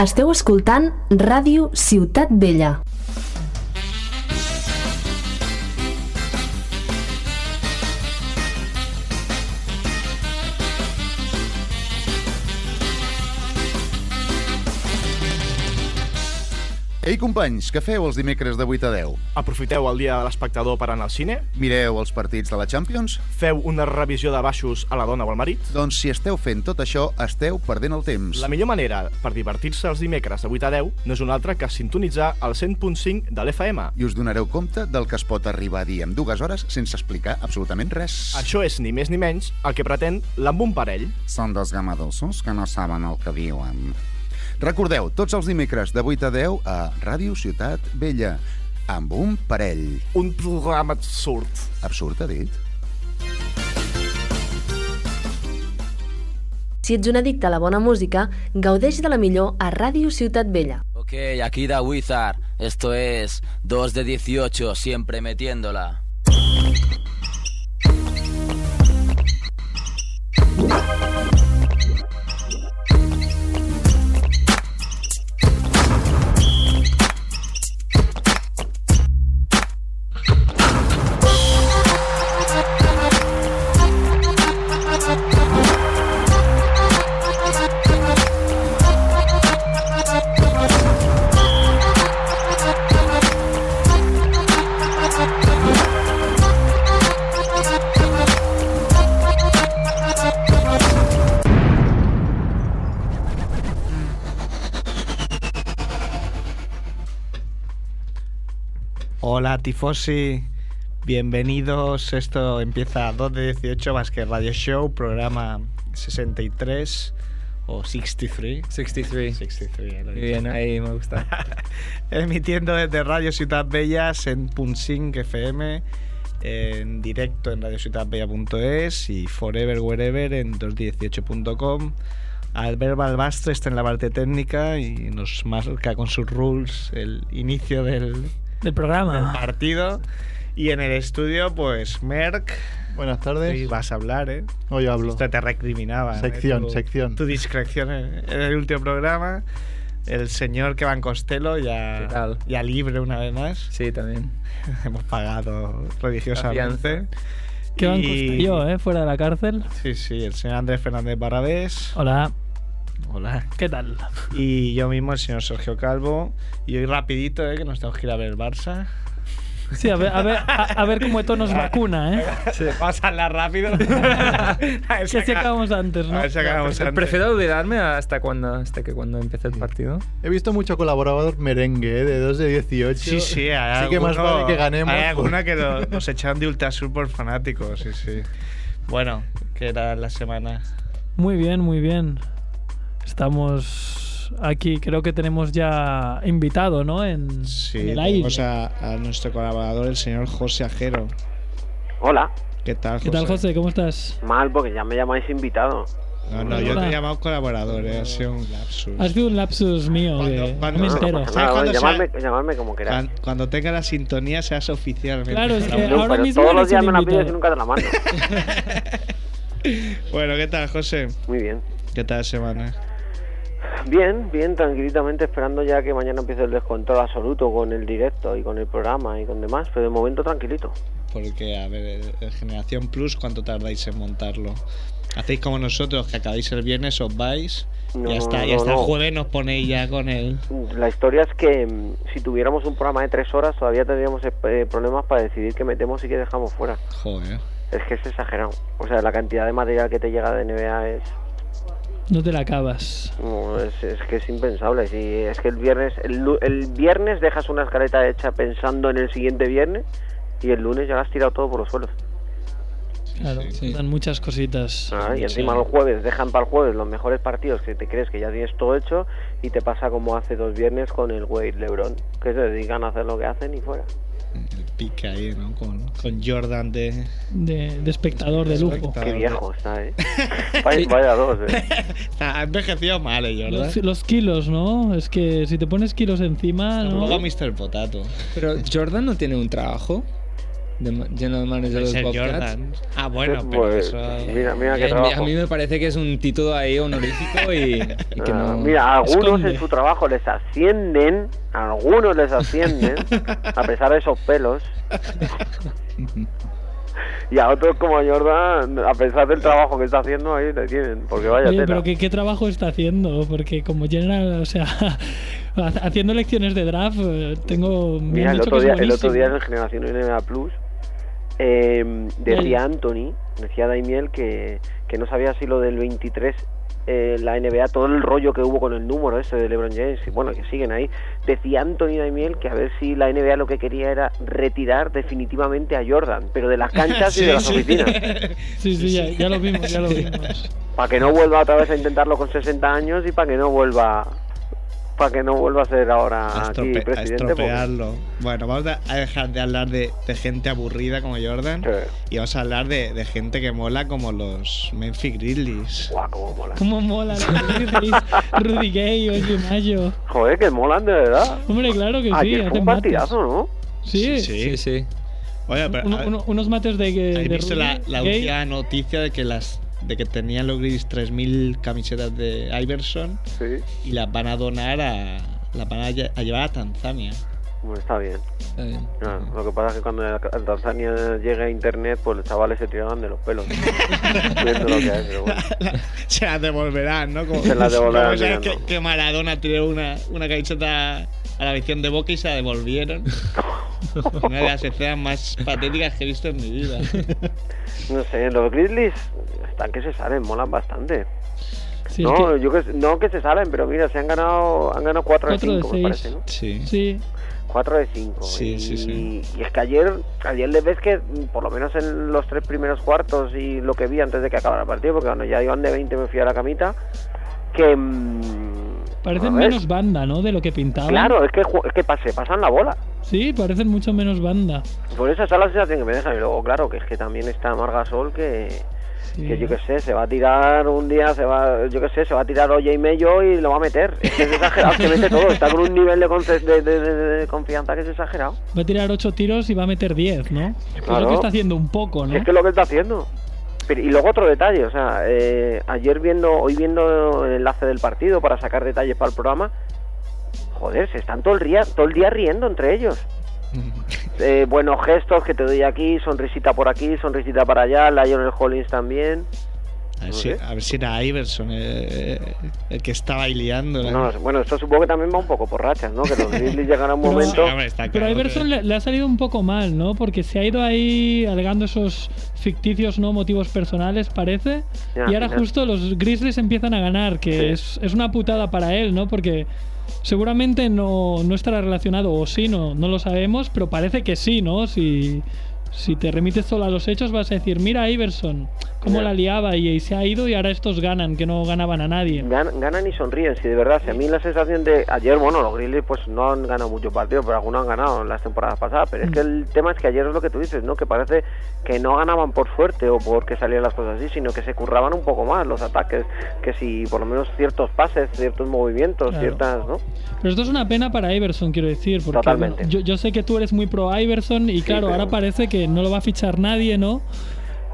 Esteu escoltant Ràdio Ciutat Vella. Ei, companys, què feu els dimecres de 8 a 10? Aprofiteu el dia de l'espectador per anar al cine? Mireu els partits de la Champions? Feu una revisió de baixos a la dona o al marit? Doncs si esteu fent tot això, esteu perdent el temps. La millor manera per divertir-se els dimecres de 8 a 10 no és una altra que sintonitzar el 100.5 de l'FM. I us donareu compte del que es pot arribar a dir en dues hores sense explicar absolutament res. Això és ni més ni menys el que pretén l'Amb un parell. Són dos gamadossos que no saben el que diuen. Recordeu, tots els dimecres de 8 a 10 a Ràdio Ciutat Vella, amb un parell. Un programa absurd. Absurd, ha dit? Si ets un addicte a la bona música, gaudeix de la millor a Ràdio Ciutat Vella. Ok, aquí da Wizard. Esto es 2 de 18, siempre metiéndola. Hola tifosi, bienvenidos. Esto empieza 2 de 18 más que Radio Show, programa 63 o 63. 63. 63, ya lo he Muy dicho. bien, ahí me gusta. Emitiendo desde Radio Ciudad Bellas en Punsing FM, en directo en radiociutatbella.es y forever wherever en 218.com. Albert Balbastre está en la parte técnica y nos marca con sus rules el inicio del, del del programa. partido. Y en el estudio, pues Merck. Buenas tardes. Vas a hablar, ¿eh? Hoy hablo. Esto te recriminaban. ¿eh? Sección, Tu- sección. Tu discreción en, en el último programa. El señor que va en Costello ya, ¿Qué tal? ya libre una vez más. Sí, también. Hemos pagado religiosamente. Que van Y- yo, ¿eh? Fuera de la cárcel. Sí, sí, el señor Andrés Fernández Barrabés. Hola, Hola. ¿qué tal? Y yo mismo, el señor Sergio Calvo. Y hoy rapidito, ¿eh? Que nos tenemos que ir a ver el Barça. Sí, a ver, a ver, a, a ver cómo esto nos vacuna, ¿eh? Vamos a hablar rápido. a ver Que si acabamos antes, a ¿no? ver si acabamos antes. Prefiero olvidarme hasta cuando hasta que cuando empiece el partido. He visto mucho colaborador merengue ¿eh? de 2 de 18. Sí, sí, hay Así que más vale que ganemos. Hay alguna que lo- nos echan de Ultrasur por fanáticos, sí, sí. Bueno, que era la semana. Muy bien, muy bien. Estamos aquí, creo que tenemos ya invitado, ¿no? En, Sí, en el aire. tenemos a, a nuestro colaborador, el señor José Ajero. Hola, ¿Qué tal, José? ¿Qué tal, José? ¿Cómo estás? mal porque ya me llamáis invitado. No, no, yo te he llamado colaborador, eh, ha sido un lapsus. Ha sido un lapsus mío, Cuando- que cuando- no me no, entero. ¿Sabes Nada, cuándo llamadme, sea- llamadme como queráis. Cuando, cuando tenga la sintonía seas oficialmente. Claro, es que Pero ahora mismo todos los días me la pides y nunca te la mando. Bueno, ¿qué tal, José? Muy bien. ¿Qué tal semana? Bien, bien, tranquilitamente esperando ya que mañana empiece el descontrol absoluto con el directo y con el programa y con demás, pero de momento tranquilito. Porque, a ver, Generación Plus, ¿cuánto tardáis en montarlo? ¿Hacéis como nosotros, que acabáis el viernes, os vais No, y hasta, y no, hasta el jueves nos ponéis ya con el... La historia es que mm, si tuviéramos un programa de tres horas todavía tendríamos eh, problemas para decidir qué metemos y qué dejamos fuera. Joder. Es que es exagerado. O sea, la cantidad de material que te llega de NBA es No te la acabas. No, es, es que es impensable. Si es que el viernes, el, el viernes dejas una escaleta hecha pensando en el siguiente viernes y el lunes ya la has tirado todo por los suelos. Claro, sí. dan muchas cositas. Ah, y encima los jueves dejan para el jueves los mejores partidos que te crees que ya tienes todo hecho y te pasa como hace dos viernes con el Wade Lebron, que se dedican a hacer lo que hacen y fuera. El pique ahí, ¿no? Con, con Jordan de... De, de espectador de lujo. Espectador. Qué viejo está, eh. vaya, vaya dos, eh. Ha envejecido mal, ¿eh, Jordan? Los, los kilos, ¿no? Es que si te pones kilos encima, ¿no? poco Mr. Potato. Pero Jordan no tiene un trabajo. De ma- general manager de los Bobcats. Jordan. Ah, bueno, pero Pues, eso... mira, mira qué trabajo. a mí me parece que es un título ahí honorífico y, y que Ah, no. Mira, algunos esconde. en su trabajo les ascienden, algunos les ascienden, a pesar de esos pelos. Y a otros como a Jordan, a pesar del trabajo que está haciendo, ahí le tienen, porque vaya Oye, tela. pero ¿qué, ¿qué trabajo está haciendo? Porque como general, o sea, ha- haciendo lecciones de draft, eh, tengo... Mira, el dicho otro, que día, es el otro día en el Generación NBA Plus eh, decía. Anthony, decía Daimiel que, que no sabía si lo del 23 eh, la NBA, todo el rollo que hubo con el número ese de LeBron James, y bueno, que siguen ahí. Decía Anthony Daimiel que a ver si la NBA lo que quería era retirar definitivamente a Jordan, pero de las canchas y de las sí. oficinas. Sí, sí, ya, ya lo vimos, ya lo vimos. Para que no vuelva otra vez a intentarlo con 60 años y para que no vuelva para que no vuelva a ser ahora a, aquí estrope- a presidente. porque- estropearlo. Bueno, vamos a a dejar de hablar de, de gente aburrida como Jordan Sí. y vamos a hablar de, de gente que mola como los Memphis Grizzlies. Guau, cómo mola. ¿Cómo mola los Grizzlies? Rudy Gay, Oye Mayo. Joder, que molan de verdad. Hombre, claro que sí, Ayer fue hacen un mates. partidazo, ¿no? Sí, Sí, sí. Oye, pero, Uno- a- uno- unos mates de, de ¿Habéis visto la, la noticia de que las de que tenían los Grizzlies 3.000 camisetas de Iverson Sí. y las van a donar a las van a llevar a Tanzania? Bueno, está bien. Está bien. Lo que pasa es que cuando a Tanzania llegue a internet, pues los chavales se tiraban de los pelos. Viendo lo que hay, pero bueno. Se las devolverán, ¿no? Como, Se las devolverán, como que, que Maradona tiró una, una camiseta a la visión de Boca y se la devolvieron. una de las escenas más patéticas que he visto en mi vida. No sé, los Grizzlies están que se salen, molan bastante. Sí, es no, que- yo que, no que se salen, pero mira, se han ganado han ganado 4 de Cuatro de 5, me seis. parece, ¿no? Sí. sí. 4 de 5. Sí, y, sí, sí. y es que ayer, ayer le ves que, mm, por lo menos en los tres primeros cuartos y lo que vi antes de que acabara el partido, porque cuando ya iban de 20 me fui a la camita, que... mm, Parecen menos banda, ¿no? De lo que pintaban. Claro, es que, es que pas- se pasan la bola. Sí, parecen mucho menos banda. Por esa esa es la sensación que me dejan. Y luego, claro, que es que también está Margasol que, Sí. que yo qué sé, se va a tirar un día, se va, yo qué sé, se va a tirar Oye y Mello y lo va a meter. Es que es exagerado, es que mete todo. Está con un nivel de, conce- de, de- de- de confianza que es exagerado. Va a tirar 8 tiros y va a meter 10, ¿no? Es Claro. lo que está haciendo un poco, ¿no? es que es lo que está haciendo. Pero- y luego otro detalle, o sea, eh, ayer viendo, hoy viendo el enlace del partido para sacar detalles para el programa, joder, se están todo el día, todo el día riendo entre ellos. Eh, buenos gestos que te doy aquí, sonrisita por aquí, sonrisita para allá, Lionel Hollins también. A ver, si, a ver si era Iverson eh, el que estaba ahí liando. No, bueno, esto supongo que también va un poco por rachas, ¿no? Que los Grizzlies llegan a un Pero- momento... Sí, hombre, está Pero a Iverson que- le, le ha salido un poco mal, ¿no? Porque se ha ido ahí alegando esos ficticios no motivos personales, parece. Ya, y ahora ya. justo los Grizzlies empiezan a ganar, que Sí. es, es una putada para él, ¿no? Porque seguramente no, no estará relacionado, o sí, no, no lo sabemos, pero parece que sí, ¿no? Si, si te remites solo a los hechos, vas a decir, mira Iverson, cómo la liaba y, y se ha ido y ahora estos ganan, que no ganaban a nadie. Gan- ganan y sonríen, si de verdad, si a mí la sensación de ayer, bueno, los Grizzlies pues no han ganado muchos partidos, pero algunos han ganado en las temporadas pasadas, pero es que el tema es que ayer es lo que tú dices, ¿no? Que parece que no ganaban por suerte o porque salían las cosas así, sino que se curraban un poco más los ataques, que si por lo menos ciertos pases, ciertos movimientos, Claro. ciertas, ¿no? Pero esto es una pena para Iverson, quiero decir, porque Totalmente. bueno, yo, yo sé que tú eres muy pro Iverson y claro, pero- ahora parece que no lo va a fichar nadie, ¿no?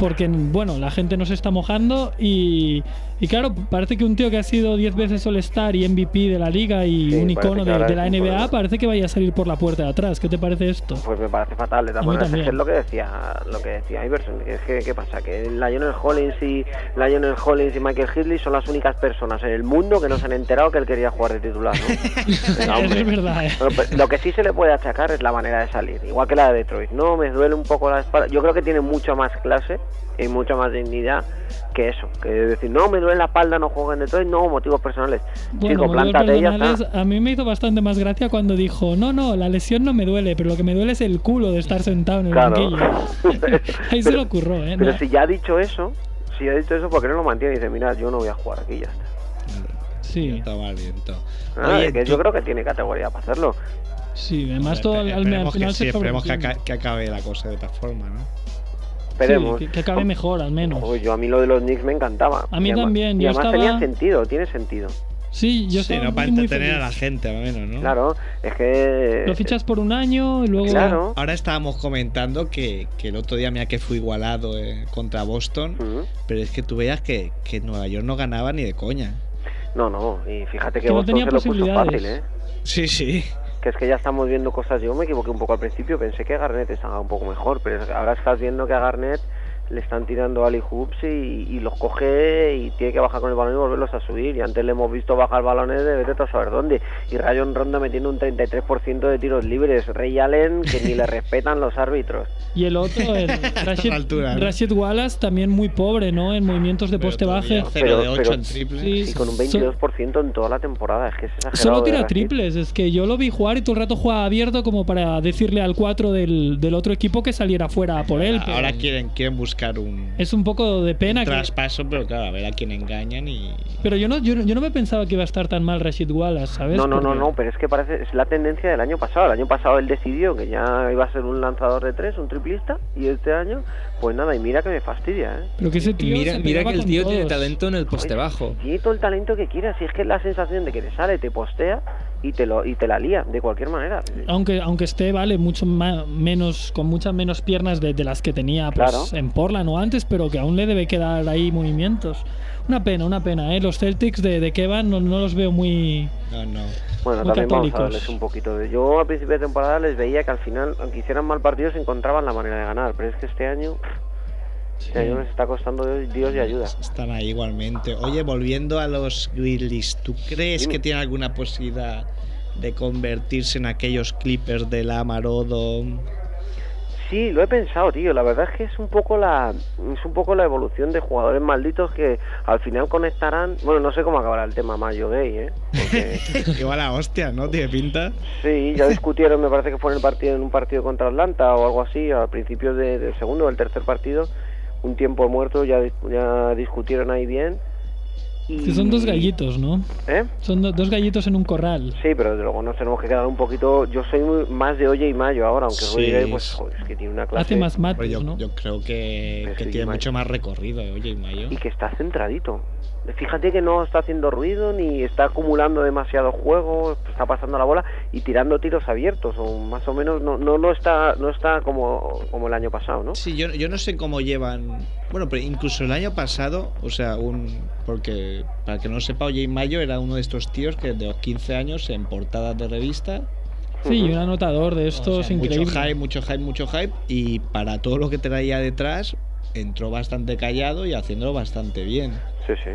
Porque, bueno, la gente no se está mojando y, y claro, parece que un tío que ha sido 10 veces All-Star y MVP de la liga y Sí, un icono de, la NBA problema. parece que vaya a salir por la puerta de atrás. ¿Qué te parece esto? Pues me parece fatal, de es lo que decía, lo que decía Iverson, es que, ¿qué pasa? Que Lionel Hollins y Lionel Hollins y Michael Hitley son las únicas personas en el mundo que no se han enterado que él quería jugar de titular, ¿no? Es verdad, ¿eh? Bueno, pues, lo que sí se le puede achacar es la manera de salir, igual que la de Detroit. No, me duele un poco la espalda. Yo creo que tiene mucho más clase y mucha más dignidad que eso. Que decir, no, me duele la espalda, no juego en Detroit, no, motivos personales. Bueno, Chico, plántate y ya está. a mí me hizo bastante más gracia cuando dijo, no, no, la lesión no me duele, pero lo que me duele es el culo de estar sentado en el Claro. banquillo. Ahí se lo ocurrió, ¿eh? Pero No. si ya ha dicho eso, si ya ha dicho eso, ¿por qué no lo mantiene? Y dice, mira, yo no voy a jugar aquí, ya está. Sí. Viento, mal viento. Ah, Oye, que tú- yo creo que tiene categoría para hacerlo. Sí, además todo al, al- al esperemos final que, se sí, esperemos que, sobreentiende. aca- que acabe la cosa de otra forma, ¿no? Esperemos. Sí, que, que acabe mejor, al menos. Yo a mí lo de los Knicks me encantaba. A mí Y además- también, Y yo además estaba- tenía sentido, tiene sentido. Sí, yo Sí, estaba no para entretener a la gente, al menos, ¿no? Claro, es que... Lo fichas por un año y luego. Claro. Ahora estábamos comentando que, que el otro día, mira que fue igualado eh, contra Boston, pero es que tú veías que, que Nueva York no ganaba ni de coña. No, no, y fíjate que, Que no Boston tenía se lo puso posibilidades. fácil, ¿eh? Sí, sí. Que es que ya estamos viendo cosas. Yo me equivoqué un poco al principio, pensé que Garnett estaba un poco mejor, pero ahora estás viendo que a Garnett le están tirando Ali hoops y, y los coge y tiene que bajar con el balón y volverlos a subir. Y antes le hemos visto bajar balones de vete a saber dónde. Y Rayon Ronda metiendo un 33% de tiros libres. Rey Allen, que ni le respetan los árbitros. Y el otro, el Rashid, altura, ¿no? Rashid Wallace, también muy pobre, ¿no? En movimientos de poste baje. 0 de Pero- 8 pero- en triple. Sí, Y con un so- 22% en toda la temporada. Es que es exagerado. Solo tira triples, es que yo lo vi jugar y todo el rato jugaba abierto como para decirle al 4 del, del otro equipo que saliera fuera por él. pero Ahora quieren, quieren buscar un, es un poco de pena un que... traspaso, pero claro, a ver a quién engañan y. Pero yo no, yo, no- yo no me pensaba que iba a estar tan mal Rashid Wallace, ¿sabes? No, no, no, Porque- no, pero es que parece, es la tendencia del año pasado. El año pasado él decidió que ya iba a ser un lanzador de tres, un triplista, y este año, pues nada, y mira que me fastidia, ¿eh? Pero que ese tío mira, se mira que el tío tiene todos. talento en el poste bajo. Tiene todo el talento que quieras, y es que es la sensación de que te sale, te postea y te lo y te la lía, de cualquier manera. Aunque, aunque esté, vale, mucho ma- menos, con muchas menos piernas de, de las que tenía pues, Claro. en Portland o antes, pero que aún le debe quedar ahí movimientos. Una pena, una pena, ¿eh? Los Celtics de, de Kevin no, no los veo muy... No, no. Bueno, Muy también vamos a católicos. darles un poquito de... Yo a principio de temporada les veía que al final, aunque hicieran mal partido, se encontraban la manera de ganar, pero es que este año... Este año les está costando Dios, y ayuda. Están ahí igualmente. Oye, volviendo a los Grizzlies, ¿tú crees Dime. que tiene alguna posibilidad de convertirse en aquellos Clippers de la? Sí, lo he pensado, tío. La verdad es que es un poco la es un poco la evolución de jugadores malditos que al final conectarán. Bueno, no sé cómo acabará el tema Mayo Gay, ¿eh? Porque Igual a hostia, ¿no? Tiene pinta. sí, ya discutieron, me parece que fue en el partido en un partido contra Atlanta o algo así, al principio de- del segundo o el tercer partido, un tiempo muerto ya ya discutieron ahí bien. Y... Que son dos gallitos, ¿no? ¿Eh? Son do- dos gallitos en un corral. Sí, pero desde luego nos tenemos que quedar un poquito. Yo soy muy- más de Oye y Mayo ahora, aunque Sí, Rudy Gay, pues, es- joder, es que tiene una clase. Hace más mates, yo, ¿no? yo creo que, Que sí, tiene mucho más recorrido, oye, y Mayo. y que está centradito. Fíjate que no está haciendo ruido ni está acumulando demasiado juego, está pasando la bola y tirando tiros abiertos o más o menos no no, no está no está como, como el año pasado, ¿no? Sí, yo, yo no sé cómo llevan. Bueno, pero incluso el año pasado, o sea, un. Porque, para que no sepa, Oye Mayo era uno de estos tíos que de los 15 años en portadas de revista. Sí, y un anotador de o estos sea, mucho hype, mucho hype, mucho hype. Y para todo lo que traía detrás, entró bastante callado y haciéndolo bastante bien. Sí, sí.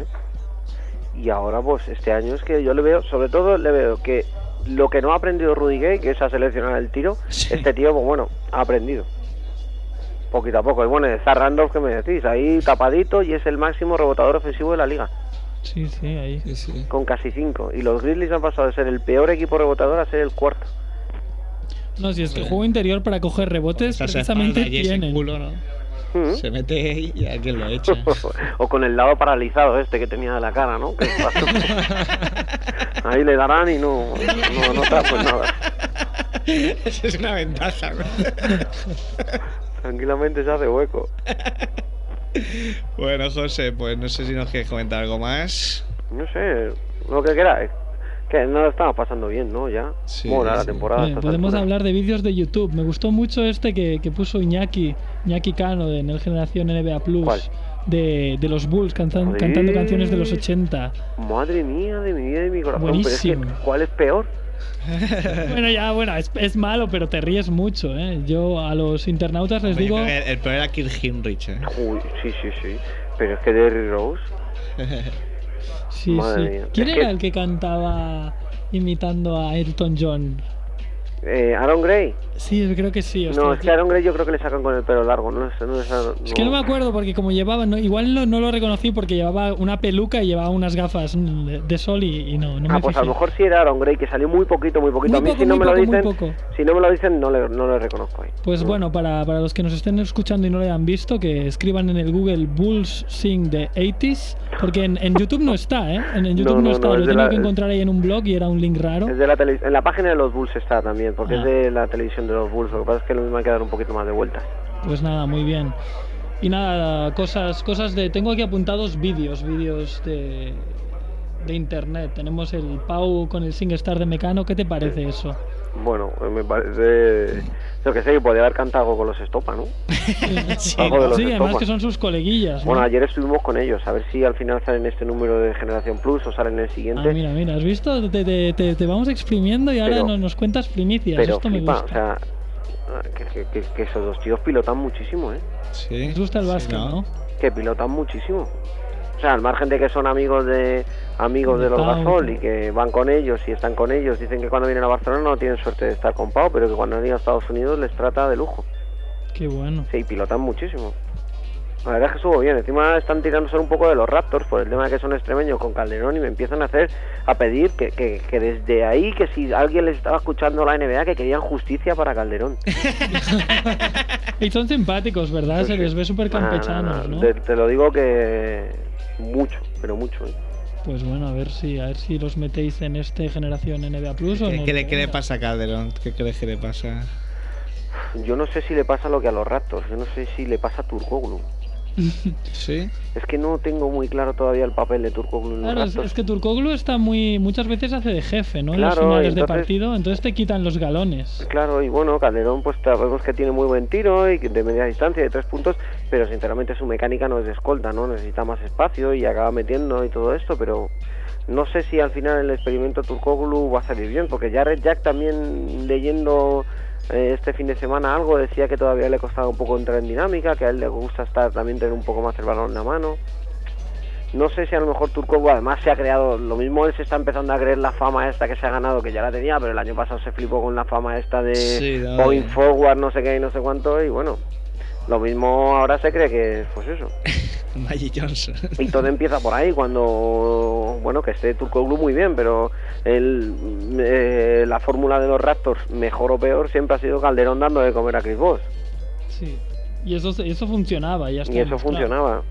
Y ahora pues este año es que yo le veo, sobre todo le veo que lo que no ha aprendido Rudy Gay, que es a seleccionar el tiro, Sí. este tío pues bueno, ha aprendido. Poquito a poco. Y bueno, está Randolph que me decís, ahí tapadito y es el máximo rebotador ofensivo de la liga. Sí, sí, ahí. Sí, sí. con casi 5. Y los Grizzlies han pasado de ser el peor equipo rebotador a ser el cuarto. No, si es que juego interior para coger rebotes precisamente espalda y ese tienen. culo, ¿no? ¿Mm? Se mete ahí y alguien lo echa. o con el lado paralizado este que tenía de la cara, ¿no? Ahí le darán y no, no, no te pues nada. Esa es una ventaja. ¿no? Tranquilamente se hace hueco. Bueno, José, pues no sé si nos quieres comentar algo más. No sé, lo que queráis. Que no lo estamos pasando bien, ¿no? Ya. Sí, Bueno, la temporada. podemos hablar de vídeos de YouTube. Me gustó mucho este que, que puso Iñaki, Iñaki Cano de Nel Generación NBA Plus. ¿Cuál? De, de los Bulls cantan- cantando canciones de los 80. Madre mía, de mi vida y de mi corazón. Pero Buenísimo. es que, ¿cuál es peor? bueno, ya, bueno, es, es malo, pero te ríes mucho, ¿eh? Yo a los internautas les Oye, digo. el, el peor era Kirk Hinrich, ¿eh? Uy, sí, sí, sí. Pero es que Derry Rose. Sí, Madre sí. mía. ¿Quién Es era que- el que cantaba imitando a Elton John? Eh, Aaron Gray. Sí, creo que sí. No, ostras, es que Aaron Gray yo creo que le sacan con el pelo largo. No, es- no, es- que no me acuerdo porque como llevaba, no- igual no, no lo reconocí porque llevaba una peluca y llevaba unas gafas mm, de, de sol y, y no, no Ah, me pues a lo mejor sí era Aaron Gray, que salió muy poquito, muy poquito. Muy a mí poco, si no me lo poco, dicen, si no me lo dicen, no le, no le reconozco ahí. Pues No. bueno, para, para los que nos estén escuchando y no lo hayan visto, que escriban en el Google Bulls Sing de 80s, porque en, en YouTube no está, ¿eh? En, en YouTube No, no, no, está, no, lo la- que encontrar ahí en un blog y era un link raro. Es de la en la página de los Bulls está también, porque Ah. es de la televisión de los Bulls. Lo que pasa es que lo mismo hay que dar un poquito más de vueltas. Pues nada, muy bien. Y nada, cosas, cosas de. Tengo aquí apuntados vídeos, vídeos de. de internet. Tenemos el Pau con el SingStar de Mecano. ¿Qué te parece eso? Bueno, me parece. Yo que sé, que podía haber cantado algo con los Estopa, ¿no? Sí, Algo de los sí, además Estopa. que son sus coleguillas. ¿no? Bueno, ayer estuvimos con ellos, a ver si al final salen este número de Generación Plus o salen el siguiente. Ah, mira, mira, ¿has visto? Te, te- te- te vamos exprimiendo y ahora Pero- nos, nos cuentas primicias. pero Esto me flipa, gusta. o sea, que, que- que- esos dos tíos pilotan muchísimo, ¿eh? Sí. Les gusta el sí, básquet, ¿no? Que pilotan muchísimo. O sea, al margen de que son amigos de amigos de los. Gasol y que van con ellos y están con ellos, dicen que cuando vienen a Barcelona no tienen suerte de estar con Pau, pero que cuando vienen a Estados Unidos les trata de lujo. Qué bueno. Sí, pilotan muchísimo. La verdad es que estuvo bien. Encima están tirándose un poco de los Raptors por el tema de que son extremeños con Calderón y me empiezan a hacer a pedir que, que, que desde ahí, que si alguien les estaba escuchando la NBA, que querían justicia para Calderón. Y son simpáticos, ¿verdad? Se les ve súper campechanos, ¿no? Te, te lo digo que mucho, pero mucho. ¿eh? Pues bueno, a ver si a ver si los metéis en este generación NBA Plus o ¿Qué, no. qué le, qué le pasa a Calderón? ¿Qué crees que le pasa? Yo no sé si le pasa lo que a los Raptors, yo no sé si le pasa a Turkoglu. ¿Sí? Es que no tengo muy claro todavía el papel de los Claro, es, es que Turkoglu está muy muchas veces hace de jefe, ¿no? en los Claro, finales de partido, entonces te quitan los galones. Claro, y bueno, Calderón pues sabemos que tiene muy buen tiro y de media distancia de tres puntos, pero sinceramente su mecánica no es de escolta, ¿no? Necesita más espacio y acaba metiendo y todo esto, pero no sé si al final el experimento Turkoglu va a salir bien, porque ya Red Jack también leyendo este fin de semana algo decía que todavía le costaba un poco entrar en dinámica, que a él le gusta estar también tener un poco más el balón en la mano. No sé si a lo mejor Turkoglu además se ha creado, lo mismo él se está empezando a creer la fama esta que se ha ganado, que ya la tenía, pero el año pasado se flipó con la fama esta de Sí, eh. forward, no sé qué y no sé cuánto, y bueno, lo mismo ahora se cree que pues eso. Magic Johnson. Y todo empieza por ahí, cuando, bueno, que esté Turkoglu muy bien, pero el, eh, la fórmula de los Raptors, mejor o peor, siempre ha sido Calderón dando de comer a Chris Bosh. Sí. Y eso, eso funcionaba, ya está. Y eso funcionaba.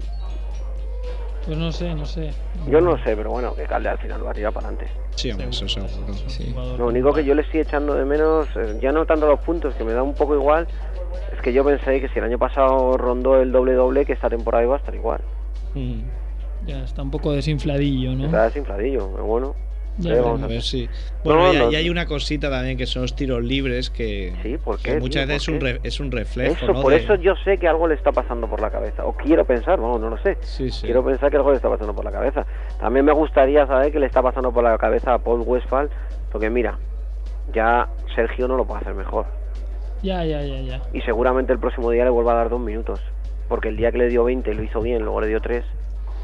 Pues no sé, no sé. Yo no sé, pero bueno, que Calde al final va a tirar para adelante. Sí, hombre, eso seguro. Sí. Lo único que yo le estoy echando de menos, eh, ya no tanto los puntos, que me da un poco igual, que yo pensé que si el año pasado rondó el doble-doble, que esta temporada iba a estar igual. Mm. Ya está un poco desinfladillo, ¿no? Está desinfladillo, pero bueno. Ya ¿qué veremos. vamos a ver si. Bueno, No, y, no. y hay una cosita también que son los tiros libres que, Sí, ¿por que muchas tío? veces es ¿Por un, re- es un reflejo. Eso, ¿no? por de- eso yo sé que algo le está pasando por la cabeza. O quiero pensar, vamos, no lo sé. Sí, sí. Quiero pensar que algo le está pasando por la cabeza. También me gustaría saber qué le está pasando por la cabeza a Paul Westphal, porque mira, ya Sergio no lo puede hacer mejor. Ya, ya, ya, ya. Y seguramente el próximo día le vuelva a dar dos minutos. Porque el día que le dio 20 lo hizo bien, luego le dio 3.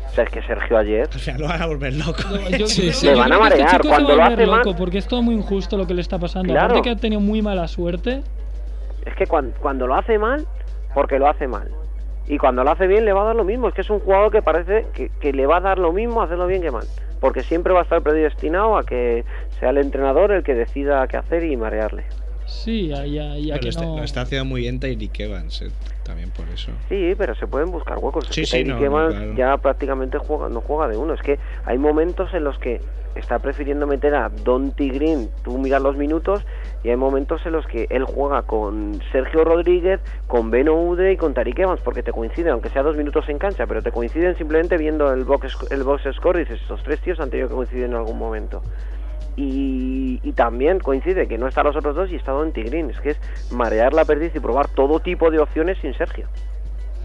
O sea, es que Sergio ayer... Al final lo van a volver loco. Yo Sí, sí. Yo van a este marear, cuando va a lo volver hace mal- loco, porque es todo muy injusto lo que le está pasando. Claro. Aparte que ha tenido muy mala suerte. Es que cuan- cuando, lo hace mal, porque lo hace mal. Y cuando lo hace bien le va a dar lo mismo. Es que es un jugador que parece que, que le va a dar lo mismo hacerlo bien que mal. Porque siempre va a estar predestinado a que sea el entrenador el que decida qué hacer y marearle. Sí, ya, ya, ya que está- no. Lo está haciendo muy bien Tyreek Evans, eh, también por eso. Sí, pero se pueden buscar huecos. Es Sí, que sí, Tyreek no, no, Evans claro. ya prácticamente juega, no juega de uno. Es que hay momentos en los que está prefiriendo meter a Don Green, tú miras los minutos, y hay momentos en los que él juega con Sergio Rodríguez, con Beno Ude y con Tariq Evans, porque te coinciden, aunque sea dos minutos en cancha, pero te coinciden simplemente viendo el box, el box score y dices, estos tres tíos han tenido que coincidir en algún momento. Y, y también coincide que no están los otros dos y está Don Green. Es que es marear la perdiz y probar todo tipo de opciones sin Sergio.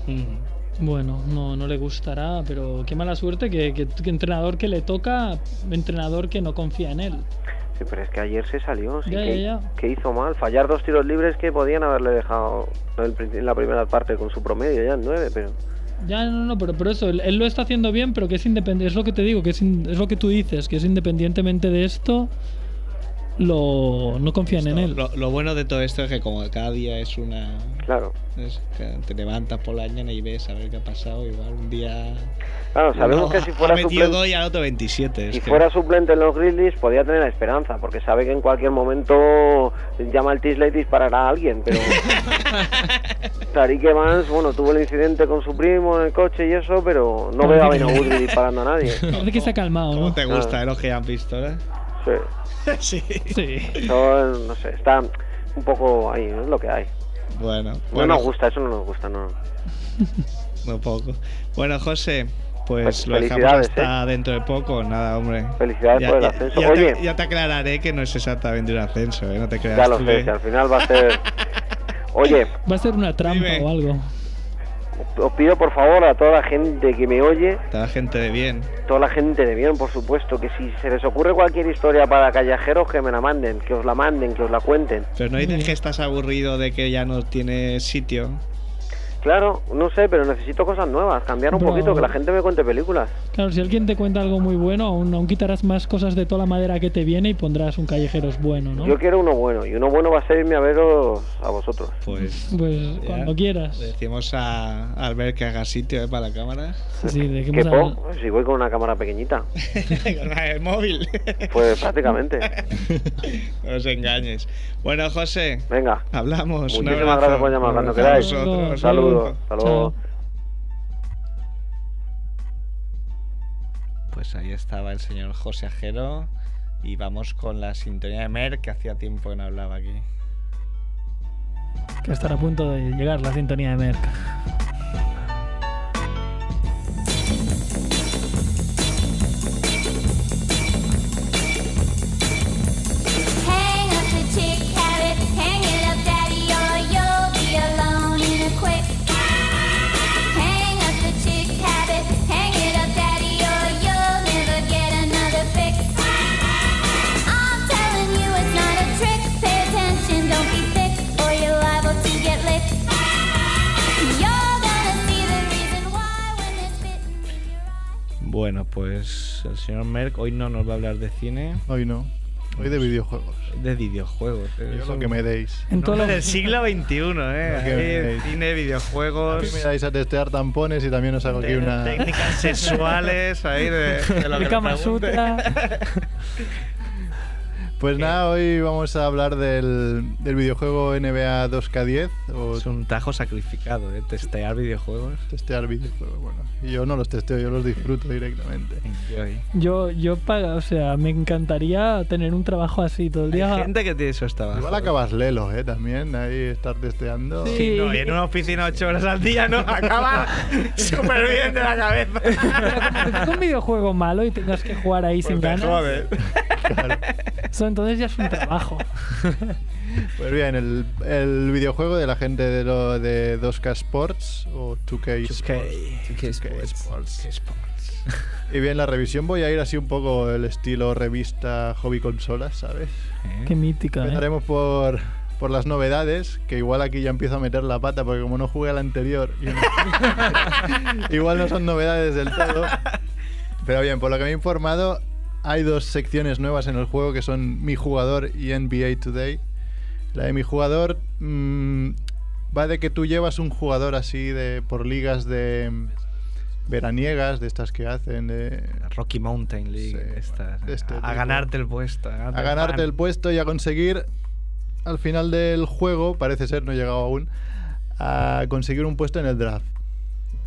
Mm. Bueno, no, no le gustará, pero qué mala suerte que, que, que entrenador que le toca, entrenador que no confía en él. Sí, pero es que ayer se salió. Sí, Ya, que, ya, ya. que hizo mal. Fallar dos tiros libres que podían haberle dejado en la primera parte con su promedio ya en nueve, pero... Ya, no, no, pero, pero eso, él, él lo está haciendo bien, pero que es independiente, es lo que te digo, que es, in- es lo que tú dices, que es independientemente de esto, lo, no confían en él. Lo, lo bueno de todo esto es que como cada día es una... Claro. es que te levantas por la mañana y ves a ver qué ha pasado. Igual un día... Claro, sabemos uno que si fuera ha metido suplente, dos y al otro 27. si que- fuera suplente en los Grizzlies podía tener la esperanza, porque sabe que en cualquier momento llama al Tisley y disparará a alguien, pero... Tariq Evans, bueno, tuvo el incidente con su primo en el coche y eso, pero no veo a Beno Udrih disparando a nadie. Parece que se ha calmado, ¿Cómo ¿no? te gusta eh, los que han pistolas? Sí. sí. Sí. Eso, no sé, está un poco ahí, es lo que hay. Bueno, No bueno, nos gusta, eso no nos gusta, no. muy poco. Bueno, José, Pues Fe- lo dejamos hasta dentro de poco, nada, hombre. Felicidades por el ascenso. ya Oye. te, ya te aclararé que no es exactamente un ascenso, ¿eh? No te creas Ya lo sé, que- que al final va a ser... Oye, Va a ser una trampa Dime. o algo. Os pido por favor a toda la gente que me oye, Toda la gente de bien. toda la gente de bien, por supuesto, que si se les ocurre cualquier historia para callejeros, que me la manden, que os la manden, que os la cuenten. Pero no dices que estás aburrido de que ya no tienes sitio. Claro, no sé, pero necesito cosas nuevas, cambiar un poquito, que la gente me cuente películas. Claro, si alguien te cuenta algo muy bueno, aún, aún quitarás más cosas de toda la madera que te viene y pondrás un callejeros bueno, ¿no? Yo quiero uno bueno, y uno bueno va a ser irme a veros a vosotros. Pues. Pues cuando quieras. Le decimos a Albert que haga sitio ¿eh? para la cámara. Sí, ¿Qué al- po? Si voy con una cámara pequeñita, Con del móvil. pues prácticamente. no os engañes. Bueno, José, Venga, hablamos. Un Muchísimas gracias por llamar, cuando A queráis. vosotros. Saludos, hasta luego. Chao. Pues ahí estaba el señor José Ajero. Y vamos con la sintonía de Mer, que hacía tiempo que no hablaba aquí. Que estará a punto de llegar la sintonía de Merck. Bueno, pues el señor Merck hoy no nos va a hablar de cine, Hoy no. Hoy de videojuegos. de videojuegos. Yo lo que me deis. En todo del siglo XXI, ¿eh? Cine, A mí videojuegos, me dais a testear tampones y también os hago aquí una. técnicas sexuales, ahí de, de lo que El Kama. Sutra. Pues nada, hoy vamos a hablar del, del videojuego NBA 2K10 o Es un tajo sacrificado, ¿eh? Testear videojuegos. testear videojuegos. Bueno, y yo no los testeo, yo los disfruto directamente. Yo, yo, pa- o sea, me encantaría tener un trabajo así todo el día. Hay gente que tiene esos trabajos. Igual acabas lelo, ¿eh? También ahí estar testeando. Sí. Sí, no, y en una oficina ocho horas al día no acaba súper bien de la cabeza. Pero es un videojuego malo y tengas que jugar ahí sin Pues me ganas. jode. Entonces ya es un trabajo. Pues bien, el, el videojuego de la gente de, lo, de 2K Sports o 2K, Sports. 2K Sports. Y bien, la revisión voy a ir así un poco el estilo revista hobby consolas, ¿sabes? Qué mítica, ¿eh? Empezaremos por, por las novedades, que igual aquí ya empiezo a meter la pata, porque como no jugué al anterior, no- igual no son novedades del todo. Pero bien, por lo que me he informado, hay dos secciones nuevas en el juego que son Mi Jugador y NBA Today. La de Mi Jugador mm, va de que tú llevas un jugador así de por ligas de mm, veraniegas, de estas que hacen, de, Rocky Mountain League. Sí, estas, este a, tipo. ganarte el puesto. A ganarte, a ganarte el puesto y a conseguir al final del juego, parece ser, no he llegado aún, a conseguir un puesto en el draft.